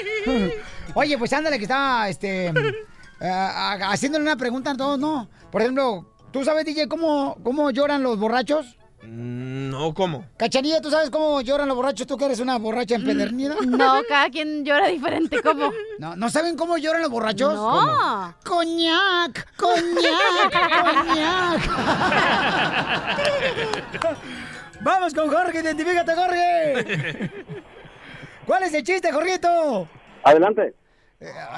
Oye, pues ándale, que está este, eh, haciéndole una pregunta a todos, ¿no? Por ejemplo, ¿tú sabes, DJ, cómo, cómo lloran los borrachos? No, ¿cómo? Cachanilla, ¿tú sabes cómo lloran los borrachos? ¿Tú que eres una borracha empedernida? No, cada quien llora diferente, ¿cómo? No, ¿no saben cómo lloran los borrachos? No. ¿Cómo? ¡Coñac! ¡Coñac! ¡Coñac! Vamos con Jorge, identifícate, Jorge. ¿Cuál es el chiste, Jorgito? Adelante.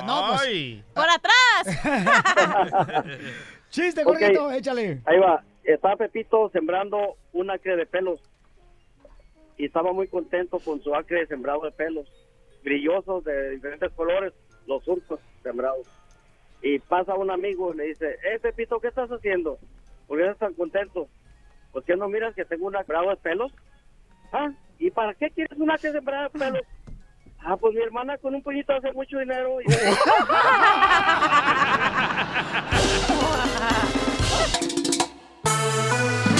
no, pues. ¡Por atrás! Chiste. Jorgito, échale. Ahí va. Estaba Pepito sembrando un acre de pelos. Y estaba muy contento con su acre sembrado de pelos. Brillosos de diferentes colores, los surcos sembrados. Y pasa un amigo y le dice, eh, Pepito, ¿qué estás haciendo? ¿Por qué estás tan contento? ¿Por qué no miras que tengo un acre de pelos? Ah, ¿y para qué quieres un acre sembrado de pelos? Ah, pues mi hermana con un puñito hace mucho dinero. Y...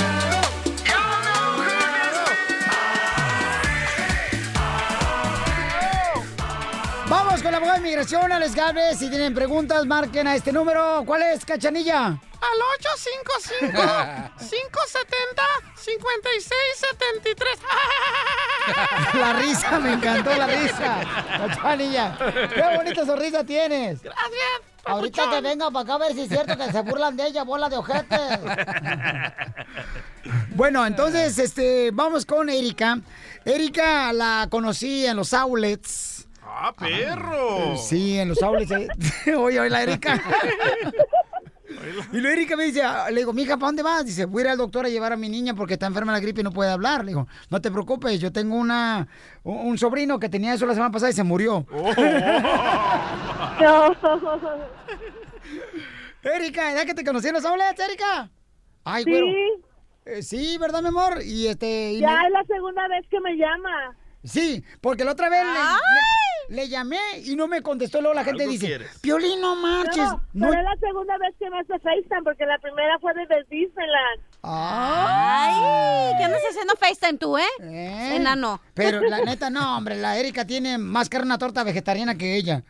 Vamos con la abogada de inmigración, Alex Galvez. Si tienen preguntas, marquen a este número. ¿Cuál es, Cachanilla? Al 855-570-5673. La risa, me encantó la risa. Cachanilla, qué bonita sonrisa tienes. Gracias. Ahorita que venga para acá a ver si es cierto que se burlan de ella, bola de ojete. Bueno, entonces, este, vamos con Erika. Erika la conocí en los outlets. ¡Ah, perro! Sí, en los outlets. eh. Oye, oye, la Erika. Y luego Erika me dice, ah, le digo, mija, ¿para dónde vas? Dice, voy a ir al doctor a llevar a mi niña porque está enferma de la gripe y no puede hablar. Le digo, no te preocupes, yo tengo una un, un sobrino que tenía eso la semana pasada y se murió. Erika, ¿ya que te conocí en los outlets, Erika? Ay, Sí. güero. Eh, sí, ¿verdad, mi amor? Y este... y Ya me- es la segunda vez que me llama. Sí, porque la otra vez le, le- le llamé y no me contestó. Luego la gente dice, quieres. Piolín, no marches. No, No, pero es la segunda vez que me hace FaceTime porque la primera fue desde Disneyland. Ay, ¿qué andas haciendo FaceTime tú, eh? Enano. Pero la neta, no, hombre, la Erika tiene más cara una torta vegetariana que ella.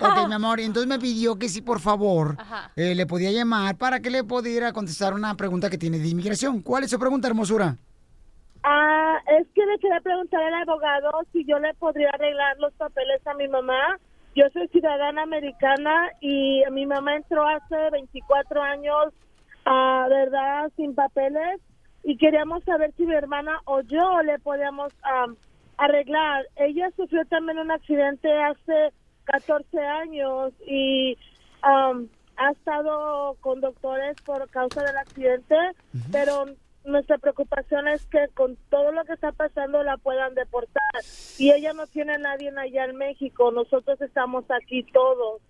Ok, mi amor, y entonces me pidió que sí, por favor, eh, le podía llamar para que le pudiera contestar una pregunta que tiene de inmigración. ¿Cuál es su pregunta, hermosura? Ah, es que le quería preguntar al abogado si yo le podría arreglar los papeles a mi mamá. Yo soy ciudadana americana y mi mamá entró hace 24 años, ah, ¿verdad?, sin papeles. Y queríamos saber si mi hermana o yo le podíamos am, arreglar. Ella sufrió también un accidente hace 14 años y am, ha estado con doctores por causa del accidente, pero nuestra preocupación es que con todo lo que está pasando la puedan deportar y ella no tiene a nadie allá en México, nosotros estamos aquí todos.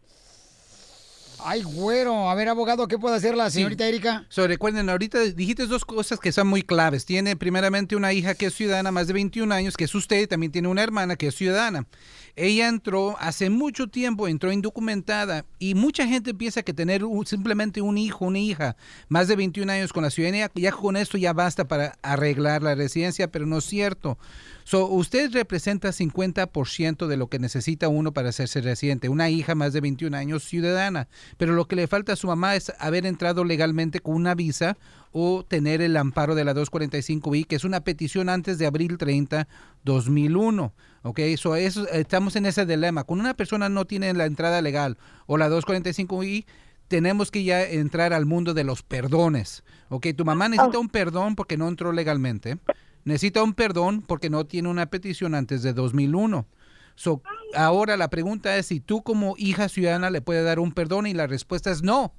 Ay, güero. A ver, abogado, ¿qué puede hacer la señorita Erika? So, recuerden, ahorita dijiste dos cosas que son muy claves. Tiene primeramente una hija que es ciudadana, más de 21 años, que es usted, y también tiene una hermana que es ciudadana. Ella entró hace mucho tiempo, entró indocumentada y mucha gente piensa que tener simplemente un hijo, una hija, más de 21 años con la ciudadanía, ya con esto ya basta para arreglar la residencia, pero no es cierto. So, usted representa 50% de lo que necesita uno para hacerse residente. Una hija más de 21 años ciudadana. Pero lo que le falta a su mamá es haber entrado legalmente con una visa o tener el amparo de la 245i, que es una petición antes de abril 30, 2001. Ok, so eso, estamos en ese dilema. Cuando una persona no tiene la entrada legal o la 245i, tenemos que ya entrar al mundo de los perdones. Ok, tu mamá necesita un perdón porque no entró legalmente. Necesita un perdón porque no tiene una petición antes de 2001. So, ahora la pregunta es si tú como hija ciudadana le puedes dar un perdón y la respuesta es no.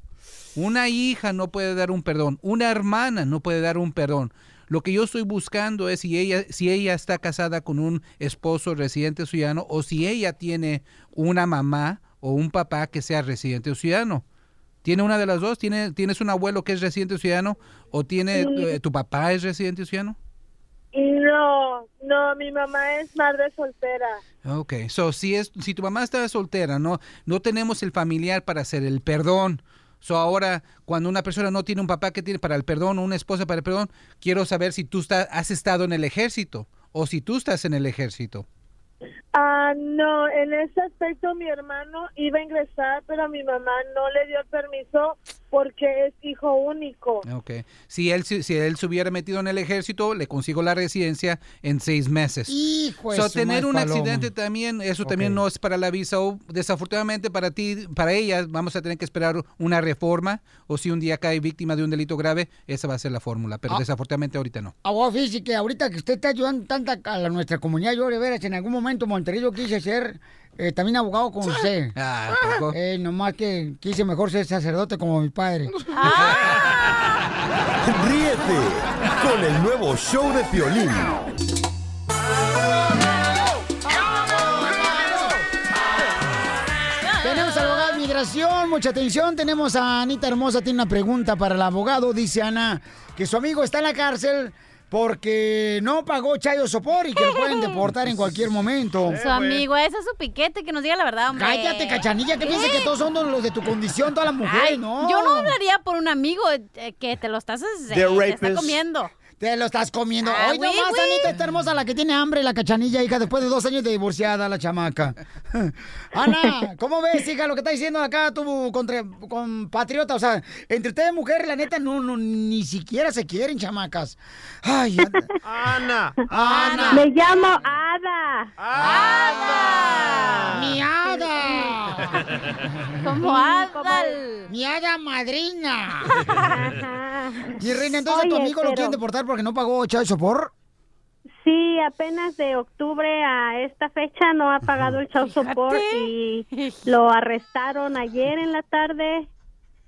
Una hija no puede dar un perdón, una hermana no puede dar un perdón. Lo que yo estoy buscando es si ella, si ella está casada con un esposo residente ciudadano o si ella tiene una mamá o un papá que sea residente ciudadano. ¿Tiene una de las dos? ¿Tiene, ¿Tienes un abuelo que es residente ciudadano o tiene Sí. eh, tu papá es residente ciudadano? No, no, mi mamá es madre soltera. Ok, so si es si tu mamá está soltera, no no tenemos el familiar para hacer el perdón. So ahora cuando una persona no tiene un papá que tiene para el perdón, o una esposa para el perdón, quiero saber si tú está- has estado en el ejército o si tú estás en el ejército. Ah, no, en ese aspecto mi hermano iba a ingresar, pero mi mamá no le dio el permiso porque es hijo único. Ok. Si él si si él se hubiera metido en el ejército, le consigo la residencia en seis meses. Hijo de So, tener un paloma. accidente también, eso también no es para la visa. O, desafortunadamente para ti, para ella, vamos a tener que esperar una reforma. O si un día cae víctima de un delito grave, esa va a ser la fórmula. Pero Ah. desafortunadamente ahorita no. Abogado, fíjese que ahorita que usted está ayudando tanta a la- nuestra comunidad, yo de veras, en algún momento en Monterrey yo quise ser eh, también abogado con usted. Ah. Eh, nomás que quise mejor ser sacerdote como mi padre. Ríete con el nuevo show de Piolín. Tenemos abogado de migración, mucha atención. Tenemos a Anita Hermosa, tiene una pregunta para el abogado. Dice Ana que su amigo está en la cárcel porque no pagó Chayo Sopor y que lo pueden deportar en cualquier momento. Su amigo, ese es su piquete, que nos diga la verdad, hombre. Cállate, cachanilla, que piensa que todos son los de tu condición, todas las mujeres, Ay, ¿no? Yo no hablaría por un amigo eh, que te lo estás eh, te está comiendo. Te lo estás comiendo. Ah, Hoy güey, nomás. Anita, está hermosa la que tiene hambre, la cachanilla, hija, después de dos años de divorciada, la chamaca. Ana, ¿cómo ves, hija, lo que está diciendo acá tu contra, compatriota? O sea, entre ustedes mujeres, la neta, no, no, ni siquiera se quieren, chamacas. Ay, Ana. Ana. Me llamo Ada. ¡Ada! ¡Mi hada! Como Adal. ¡Mi hada madrina! Y Reina, entonces tu Oye, amigo lo quieren deportar porque no pagó Chayo Sopor. Sí, apenas de octubre a esta fecha no ha pagado el child support y lo arrestaron ayer en la tarde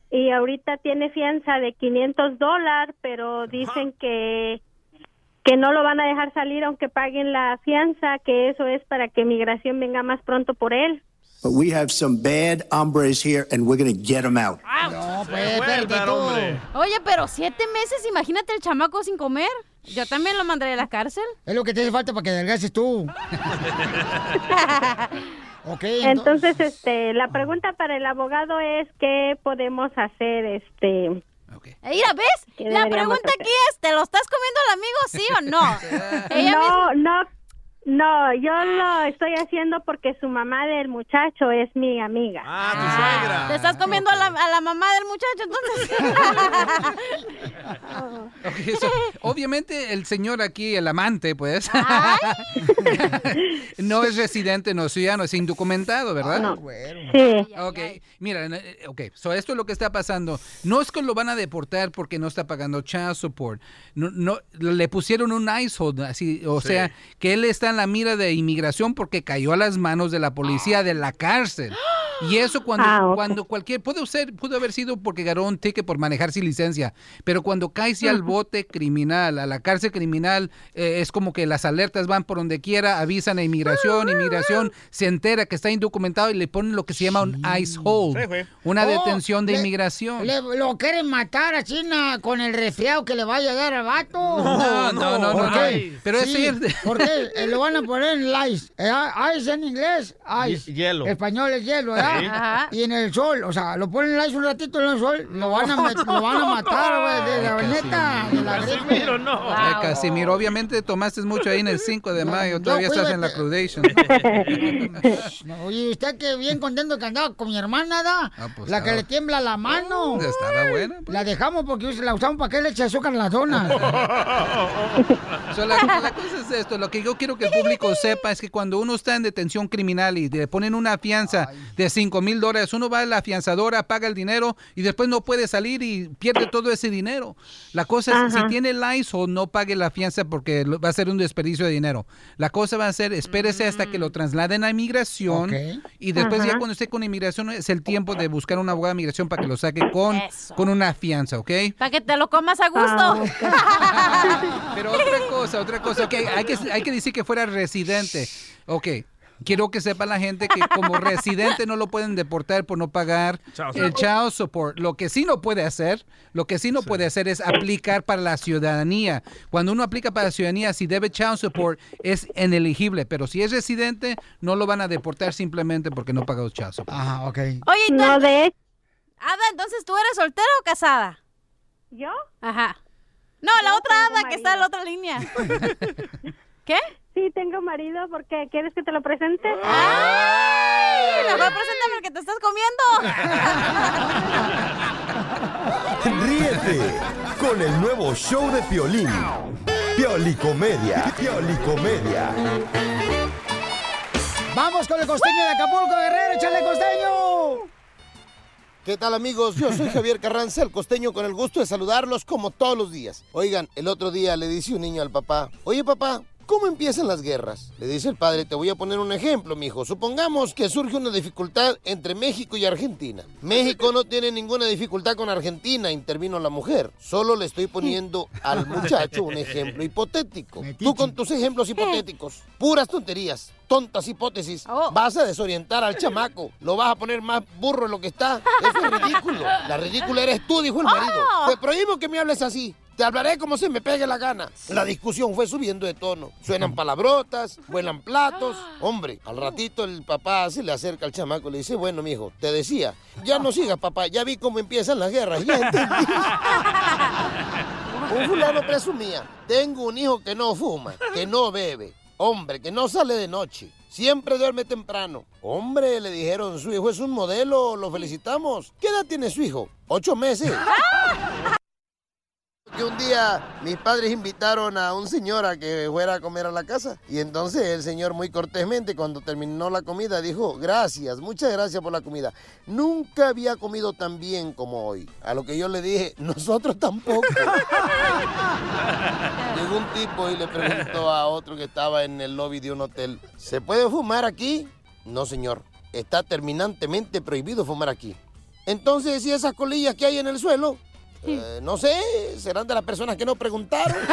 y ahorita tiene fianza de 500 dólares, pero dicen que que no lo van a dejar salir aunque paguen la fianza, que eso es para que migración venga más pronto por él. But we have some bad hombres here, and we're going to get them out. No, pues, espérate. Oye, pero siete meses, imagínate el chamaco sin comer. Yo también lo mandaré a la cárcel. Es lo que te hace falta para que adelgaces tú. ok, Entonces, este, la pregunta para el abogado es qué podemos hacer, este. Eh, Mira, ¿ves? ¿Qué La pregunta hacer? aquí es, ¿te lo estás comiendo al amigo, sí o no? Ella no, misma- no, yo lo estoy haciendo porque su mamá del muchacho es mi amiga. Ah, tu suegra. Te estás comiendo a, la, a la mamá del muchacho, entonces. So, obviamente el señor aquí, el amante, pues, no es residente, no es ciudadano, es indocumentado, ¿verdad? No. Sí. Ok, mira, eh, ok, so esto es lo que está pasando. No es que lo van a deportar porque no está pagando child support. No, no, le pusieron un ice hold, así, o Sí. sea, que él está en la mira de inmigración porque cayó a las manos de la policía de la cárcel. Y eso cuando, Ah, cuando cualquier, puede ser, pudo haber sido porque ganó un ticket por manejar sin licencia, pero cuando caes ya al bote criminal, a la cárcel criminal, eh, es como que las alertas van por donde quiera, avisan a inmigración, inmigración se entera que está indocumentado y le ponen lo que se llama un ICE hold, una Oh, detención de le- inmigración. Le- lo quieren matar a China con el resfriado que le va a llegar al vato. No, no, no, ¿Por no, qué? no. Pero Sí, es- ¿Por qué? Eh, lo van a poner en ice. Eh, ice en inglés, ice. Hi- hielo. Español es hielo, ¿verdad? Sí. Ajá. Y en el sol, o sea, lo ponen ice un ratito en el sol, lo van a, met- lo van a matar, güey, de la neta, de la gripe. Casimiro, no. Eh, Casimiro, obviamente tomaste mucho ahí en el 5 de mayo, todavía estás en la crudation. No, Oye, usted que bien contento que andaba con mi hermana, ¿da? pues la que le tiembla la mano. Estaba buena. La dejamos porque la usamos para que le eche azúcar en las donas. So, la, la cosa es esto, lo que yo quiero que el público sepa es que cuando uno está en detención criminal y le ponen una fianza de 5 mil dólares, uno va a la fianzadora, paga el dinero y después no puede salir y pierde todo ese dinero. La cosa es, si tiene el ICE o no pague la fianza porque va a ser un desperdicio de dinero. La cosa va a ser, espérese hasta que lo trasladen a inmigración y después ya cuando esté con inmigración es el tiempo de buscar un abogado de inmigración para que lo saque con, con una fianza, ¿ok? Para que te lo comas a gusto. Pero otra cosa, otra cosa, que hay que, hay que decir que fuera residente. Ok, quiero que sepa la gente que como residente no lo pueden deportar por no pagar Child el child support. Lo que sí no puede hacer, lo que sí no puede hacer es aplicar para la ciudadanía. Cuando uno aplica para la ciudadanía, si debe child support, es ineligible. Pero si es residente, no lo van a deportar simplemente porque no pagó child support. Ajá, ok. Oye, ¿y tú- No, de Ada, entonces tú eres soltera o casada? ¿yo? Ajá. No, la Yo otra Ada que está en la otra línea. ¿Qué? Sí, tengo marido porque ¿quieres que te lo presente? ¡Ay! Mejor preséntame el que te estás comiendo. Ríete con el nuevo show de Piolín. Piolicomedia. Piolicomedia. Vamos con el costeño de Acapulco, Guerrero, échale costeño. ¿Qué tal amigos? Yo soy Javier Carranza, el costeño, con el gusto de saludarlos como todos los días. Oigan, el otro día le dice un niño al papá, oye papá, ¿cómo empiezan las guerras? Le dice el padre, te voy a poner un ejemplo, mijo. Supongamos que surge una dificultad entre México y Argentina. México no tiene ninguna dificultad con Argentina, intervino la mujer. Solo le estoy poniendo al muchacho un ejemplo hipotético. Tú con tus ejemplos hipotéticos, puras tonterías, tontas hipótesis, vas a desorientar al chamaco. Lo vas a poner más burro de lo que está. Eso es ridículo. La ridícula eres tú, dijo el marido. Te prohíbo que me hables así. Te hablaré como se me pegue la gana. La discusión fue subiendo de tono. Suenan palabrotas, vuelan platos. Hombre, al ratito el papá se le acerca al chamaco y le dice, bueno, mijo, te decía, ya no sigas, papá, ya vi cómo empiezan las guerras. Ya entendí. Un fulano presumía, tengo un hijo que no fuma, que no bebe, hombre, que no sale de noche, siempre duerme temprano. Hombre, le dijeron, su hijo es un modelo, lo felicitamos. ¿Qué edad tiene su hijo? Ocho meses. Que un día mis padres invitaron a un señor a que fuera a comer a la casa. Y entonces el señor muy cortésmente cuando terminó la comida dijo, gracias, muchas gracias por la comida. Nunca había comido tan bien como hoy. A lo que yo le dije, nosotros tampoco. Llegó un tipo y le preguntó a otro que estaba en el lobby de un hotel, ¿se puede fumar aquí? No, señor, está terminantemente prohibido fumar aquí. Entonces, ¿y esas colillas que hay en el suelo? Eh, no sé, serán de las personas que no preguntaron.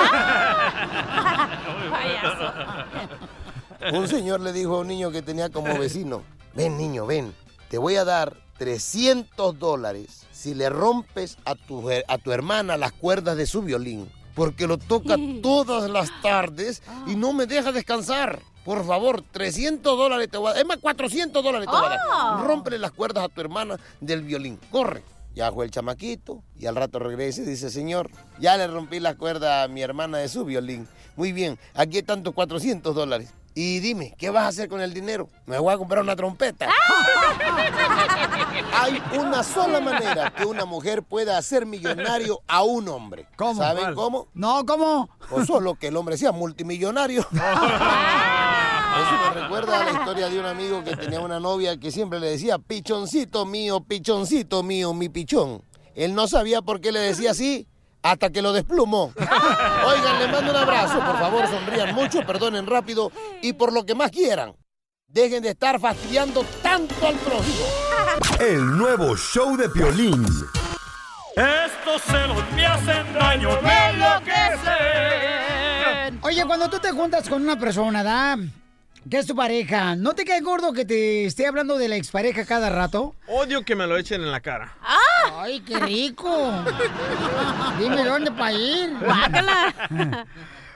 Un señor le dijo a un niño que tenía como vecino, ven niño, ven, te voy a dar 300 dólares si le rompes a tu, a tu hermana las cuerdas de su violín, porque lo toca todas las tardes y no me deja descansar. Por favor, 300 dólares te voy a dar. Es más, 400 dólares te voy a dar. Oh. Rómpele las cuerdas a tu hermana del violín. Corre. Ya fue el chamaquito y al rato regresa y dice, señor, ya le rompí la cuerda a mi hermana de su violín. Muy bien, aquí están tus 400 dólares. Y dime, ¿qué vas a hacer con el dinero? Me voy a comprar una trompeta. Hay una sola manera que una mujer pueda hacer millonario a un hombre. ¿Cómo? ¿Saben ¿Cuál? cómo? No, ¿cómo? O solo que el hombre sea multimillonario. Eso me recuerda a la historia de un amigo que tenía una novia que siempre le decía, pichoncito mío, pichoncito mío, mi pichón. Él no sabía por qué le decía así hasta que lo desplumó. Oigan, les mando un abrazo, por favor, sonrían mucho, perdonen rápido y por lo que más quieran. Dejen de estar fastidiando tanto al prójimo. El nuevo show de Piolín. Estos celos me hacen daño, me enloquecen. Oye, cuando tú te juntas con una persona, ¿da? Que es tu pareja, ¿no te cae gordo que te esté hablando de la expareja cada rato? Odio que me lo echen en la cara. ¡Ay, qué rico! Dime dónde para ir.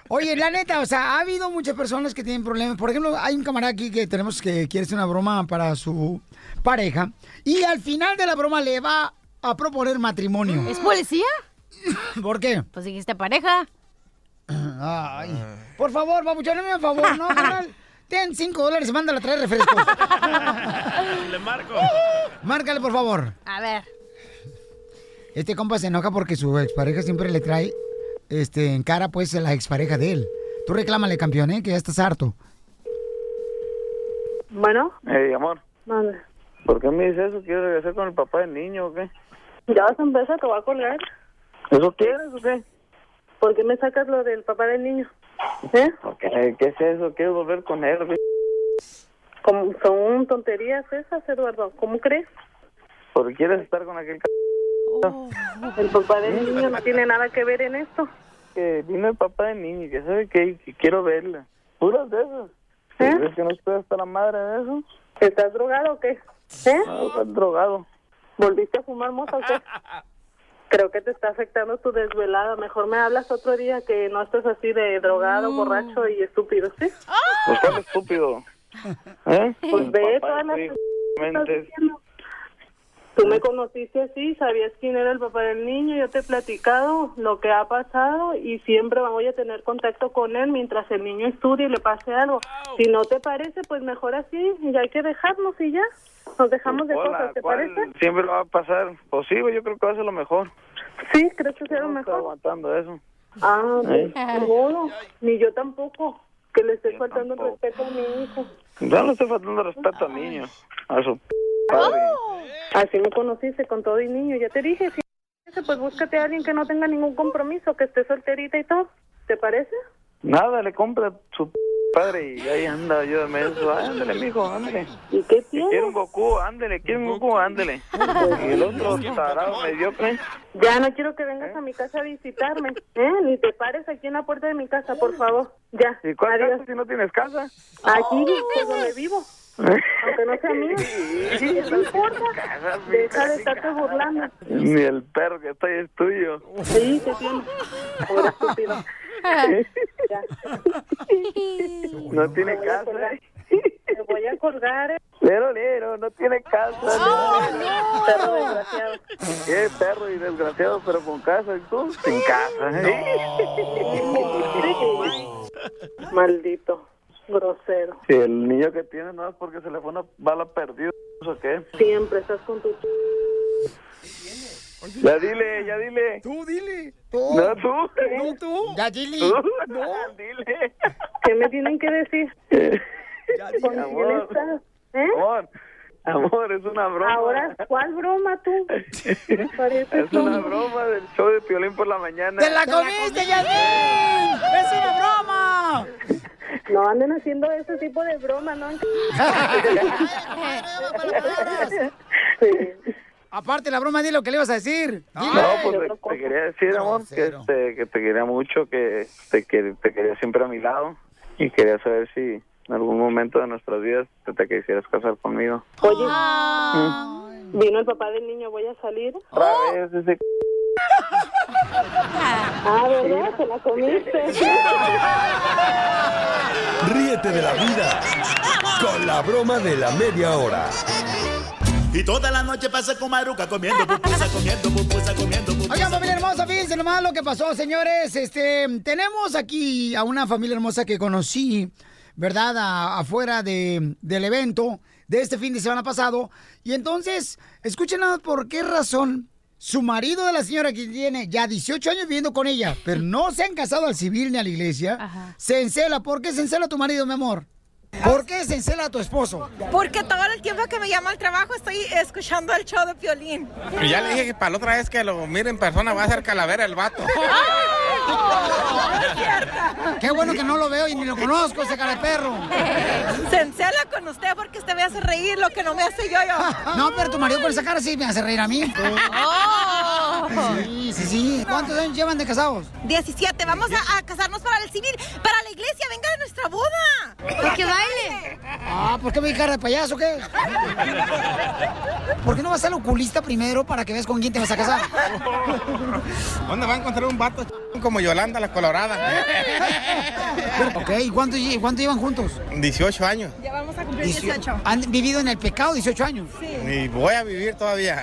Oye, la neta, o sea, ha habido muchas personas que tienen problemas. Por ejemplo, hay un camarada aquí que tenemos que quiere hacer una broma para su pareja y al final de la broma le va a proponer matrimonio. ¿Es policía? ¿Por qué? Pues dijiste pareja. Ay. Por favor, papuchón, a favor, ¿no, carnal? Ten cinco dólares y mándale a traer refrescos. Le marco. Márcale, por favor. A ver. Este compa se enoja porque su expareja siempre le trae este, en cara, pues, a la expareja de él. Tú reclámale, campeón, ¿eh? Que ya estás harto. Bueno, Hey, amor, manda. ¿por qué me dices eso? ¿Quieres regresar con el papá del niño o qué? Ya vas a empezar, te voy a colgar. ¿Eso quieres o qué? ¿Por qué me sacas lo del papá del niño? ¿Eh? ¿Qué, qué es eso? ¿Quieres volver con él? ¿Cómo- son tonterías esas, Eduardo. ¿Cómo crees? ¿Por qué quieres estar con aquel c... El papá del niño no tiene nada que ver en esto. que vino el papá del niño que sabe que, que quiero verla? Puras de esas. ¿Eh? ¿Crees que no estoy hasta la madre de eso? ¿Estás drogado o qué? ¿Eh? No, estás drogado. ¿Volviste a fumar mota o qué? Creo que te está afectando tu desvelada. Mejor me hablas otro día que no estés así de drogado, borracho y estúpido, ¿sí? Pues cuál estúpido. ¿Eh? Pues ve todas las sí, cosas que estás mente. diciendo. Tú me conociste así, sabías quién era el papá del niño, yo te he platicado lo que ha pasado y siempre voy a tener contacto con él mientras el niño estudie y le pase algo. Si no te parece, pues mejor así, ya hay que dejarnos y ya. Nos dejamos de Hola, cosas, ¿te ¿cuál parece? Siempre va a pasar. Pues sí, güey, yo creo que va a ser lo mejor. Sí, ¿crees que sea lo No mejor? aguantando eso. Ah, ¿Eh? ni yo tampoco, que le esté faltando el respeto a mi hijo. Ya no estoy faltando respeto al niño. A su padre. Así me conociste con todo y niño, ya te dije, si pues búscate a alguien que no tenga ningún compromiso, que esté solterita y todo, ¿te parece? Nada, le compra su padre y ahí anda yo de menso. Ándale, mijo, ándale. ¿Y qué Si quiere un Goku, ándale. Quiere un Goku, ándale. Y el otro tarado mediocre. Ya no quiero que vengas a mi casa a visitarme, ¿eh? Ni te pares aquí en la puerta de mi casa, por favor. Ya. ¿Y cuál Adiós. casa si no tienes casa? Aquí, pues donde vivo. Aunque no sea mío. ¿Qué te importa? Deja de estarte burlando. Ni el perro que está ahí es tuyo. Sí, te tiene. Pobre estúpido. Ya. No tiene casa. Te voy a colgar. eh. Lero, lero, no tiene casa. Perro desgraciado. Qué perro y desgraciado, pero con casa. ¿Y tú? Sin casa. ¿eh? Maldito. Grosero. Si el niño que tiene no es porque se le fue una bala perdida. ¿Eso qué? Siempre estás con tu... Ya dile, ya dile. Tú dile. No, tú. No, tú. Ya, dile. Tú. No. Dile. ¿Qué me tienen que decir? ¿Con quién Amor. estás? ¿Eh? Amor. Amor, es una broma. Ahora, ¿cuál broma tú? Parece Es una broma del show de Piolín por la mañana. ¡Te la comiste, Yasmín! ¡Es una broma! No anden haciendo ese tipo de broma, ¿no? Aparte, la broma, di lo que le ibas a decir. No, pues te, te quería decir, amor, que, este, que te quería mucho, que te, que te quería siempre a mi lado y quería saber si en algún momento de nuestras vidas te, te quisieras casar conmigo. Oye, vino el papá del niño, voy a salir. Otra vez ese Ah, ¿verdad? Se la comiste. Ríete de la vida con la broma de la media hora. Y toda la noche pasa con Maruca comiendo pupusa, comiendo pupusa, comiendo pupusa. Oigan, familia hermosa, fíjense nomás lo que pasó, señores. Este, tenemos aquí a una familia hermosa que conocí, ¿verdad? A- afuera de, del evento de este fin de semana pasado. Y entonces, escuchen por qué razón su marido de la señora que tiene ya 18 años viviendo con ella, pero no se han casado al civil ni a la iglesia, se encela. ¿Por qué se encela tu marido, mi amor? ¿Por qué se encela a tu esposo? Porque todo el tiempo que me llama al trabajo estoy escuchando el show de Piolín. Y ya le dije que para la otra vez que lo mire en persona va a ser calavera el vato. Qué bueno que no lo veo y ni lo conozco, ese cara de perro. Se encela con usted porque usted me hace reír lo que no me hace yo yo. No, pero tu marido con esa cara sí me hace reír a mí. Oh. Sí, sí, sí. ¿Cuántos años llevan de casados? 17, vamos a, a casarnos para el civil, para la iglesia, venga a nuestra boda. ¿Por qué baile? Ah, ¿por qué me di cara de payaso o qué? ¿Por qué no vas al oculista primero para que veas con quién te vas a casar? ¿Dónde va a encontrar un vato ch- como Yolanda, la colorada? Ok, ¿y cuánto, cuánto llevan juntos? 18 años. Ya vamos a cumplir Diecio- 18. ¿Han vivido en el pecado 18 años? Y voy a vivir todavía.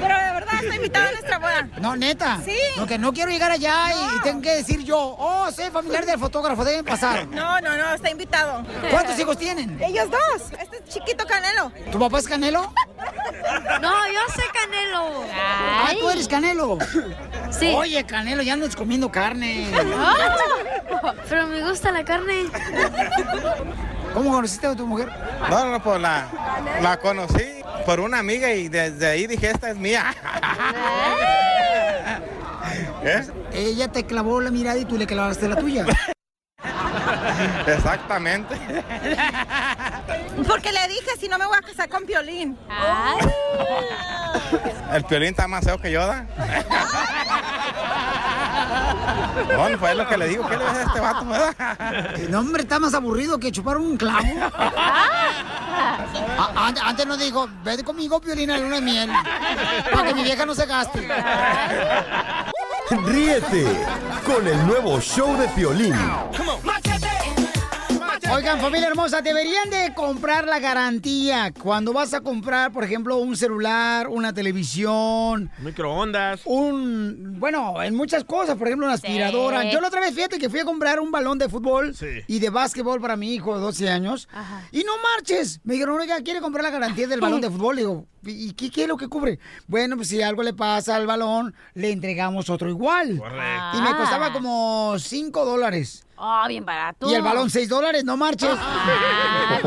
Pero de verdad está invitado a nuestra boda. No, neta. Sí. Lo que no quiero llegar allá y, y tengo que decir yo, oh, soy familiar del fotógrafo, deben pasar. No, no, no, está invitado. ¿Cuántos hijos tienen? Ellos dos. Este es chiquito Canelo. ¿Tu papá es Canelo? No, yo soy Canelo. Ah, tú eres Canelo. Sí. Oye, Canelo, ya andas comiendo carne. Ah, Pero me gusta la carne. ¿Cómo conociste a tu mujer? No, no, pues la, la conocí por una amiga y desde ahí dije, esta es mía. ¿Eh? Ella te clavó la mirada y tú le clavaste la tuya. Exactamente. Porque le dije si no me voy a casar con Piolín. El piolín está más feo que yo, ¿da? Bueno, pues es lo que le digo. ¿Qué le ves a este vato, verdad? No, hombre, está más aburrido que chupar un clavo. A- an- antes nos dijo, vete conmigo, Piolín, a la luna de miel. Para que mi vieja no se gaste. Ríete con el nuevo show de Piolín. Oigan, familia hermosa, deberían de comprar la garantía cuando vas a comprar, por ejemplo, un celular, una televisión, Microondas. un, bueno, en muchas cosas, por ejemplo, una aspiradora. Sí. Yo la otra vez, fíjate que fui a comprar un balón de fútbol Sí. y de básquetbol para mi hijo de 12 años. Y no marches. Me dijeron, oiga, ¿quiere comprar la garantía del balón de fútbol? Le digo, ¿y qué, qué es lo que cubre? Bueno, pues si algo le pasa al balón, le entregamos otro igual. Correcto. Y me costaba como 5 dólares. Oh, bien barato. Y el balón 6 dólares, no marches. Ah,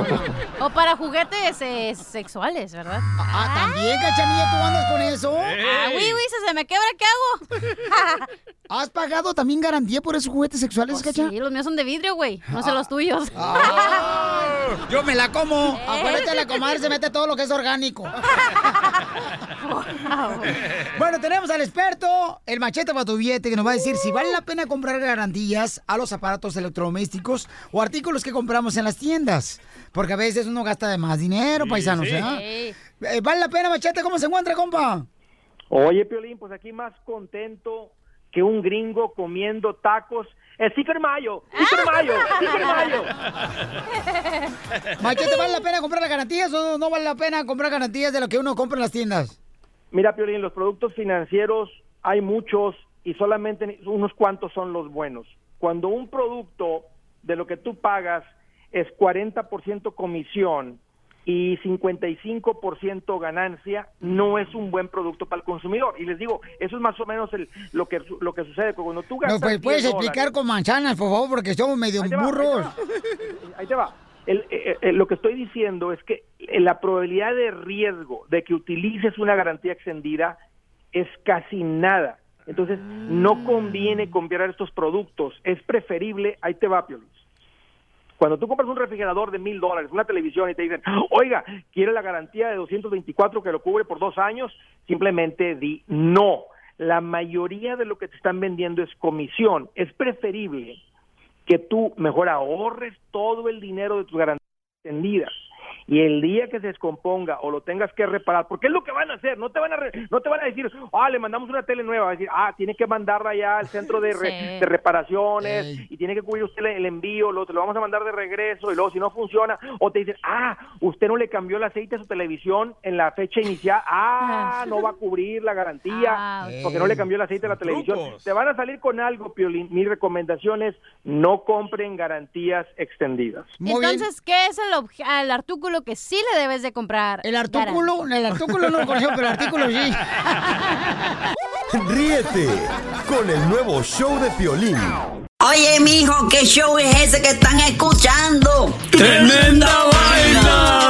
o para juguetes eh, sexuales, ¿verdad? Ah, también, cachanilla, tú andas con eso. Ah, uy, uy, si se me quebra, ¿qué hago? ¿Has pagado también garantía por esos juguetes sexuales, cacha? Sí, los míos son de vidrio, güey. No sé los tuyos. Yo me la como. Acuérdate, la comadre se mete todo lo que es orgánico. Bueno, tenemos al experto, el machete para tu billete, que nos va a decir si vale la pena comprar garantías a los aparatos electrodomésticos o artículos que compramos en las tiendas. Porque a veces uno gasta de más dinero, paisanos, sí. ¿eh? Eh, ¿Vale la pena, machete? ¿Cómo se encuentra, compa? Oye, Piolín, pues aquí más contento que un gringo comiendo tacos. El Secret Mayo, Secret Mayo, Secret Mayo. Machete, ¿vale la pena comprar las garantías o no vale la pena comprar garantías de lo que uno compra en las tiendas? Mira, Piolín, los productos financieros hay muchos y solamente unos cuantos son los buenos. Cuando un producto de lo que tú pagas es 40% comisión y 55% ganancia, no es un buen producto para el consumidor. Y les digo, eso es más o menos el- lo, que, lo que sucede. Cuando tú gastas No, pues puedes 10 explicar dólares- con manzanas, por favor, porque somos medio Ahí va, ahí te burros. va. Ahí te va. El- eh, eh, lo que estoy diciendo es que eh, la probabilidad de riesgo de que utilices una garantía extendida es casi nada. Entonces, no conviene comprar estos productos. Es preferible, ahí te va, Piolín. Cuando tú compras un refrigerador de mil dólares, una televisión y te dicen, oiga, ¿quiere la garantía de 224 que lo cubre por dos años? Simplemente di no. La mayoría de lo que te están vendiendo es comisión. Es preferible que tú mejor ahorres todo el dinero de tus garantías extendidas y el día que se descomponga o lo tengas que reparar, porque es lo que van a hacer, no te van a re- no te van a decir, ah, le mandamos una tele nueva, va a decir, ah, tiene que mandarla ya al centro de, re- Sí. de reparaciones y tiene que cubrir usted el envío, lo, te lo vamos a mandar de regreso y luego si no funciona, o te dicen, ah, usted no le cambió el aceite a su televisión en la fecha inicial, ah, no va a cubrir la garantía Ah, porque no le cambió el aceite a la televisión. Te van a salir con algo, Piolín. Mi recomendación es no compren garantías extendidas. Entonces, ¿qué es el, obje- el artículo que sí le debes de comprar? El artículo, el artículo no lo conozco, pero el artículo sí. Ríete con el nuevo show de Piolín. Oye, mijo, ¿qué show es ese que están escuchando? ¡Tremenda vaina!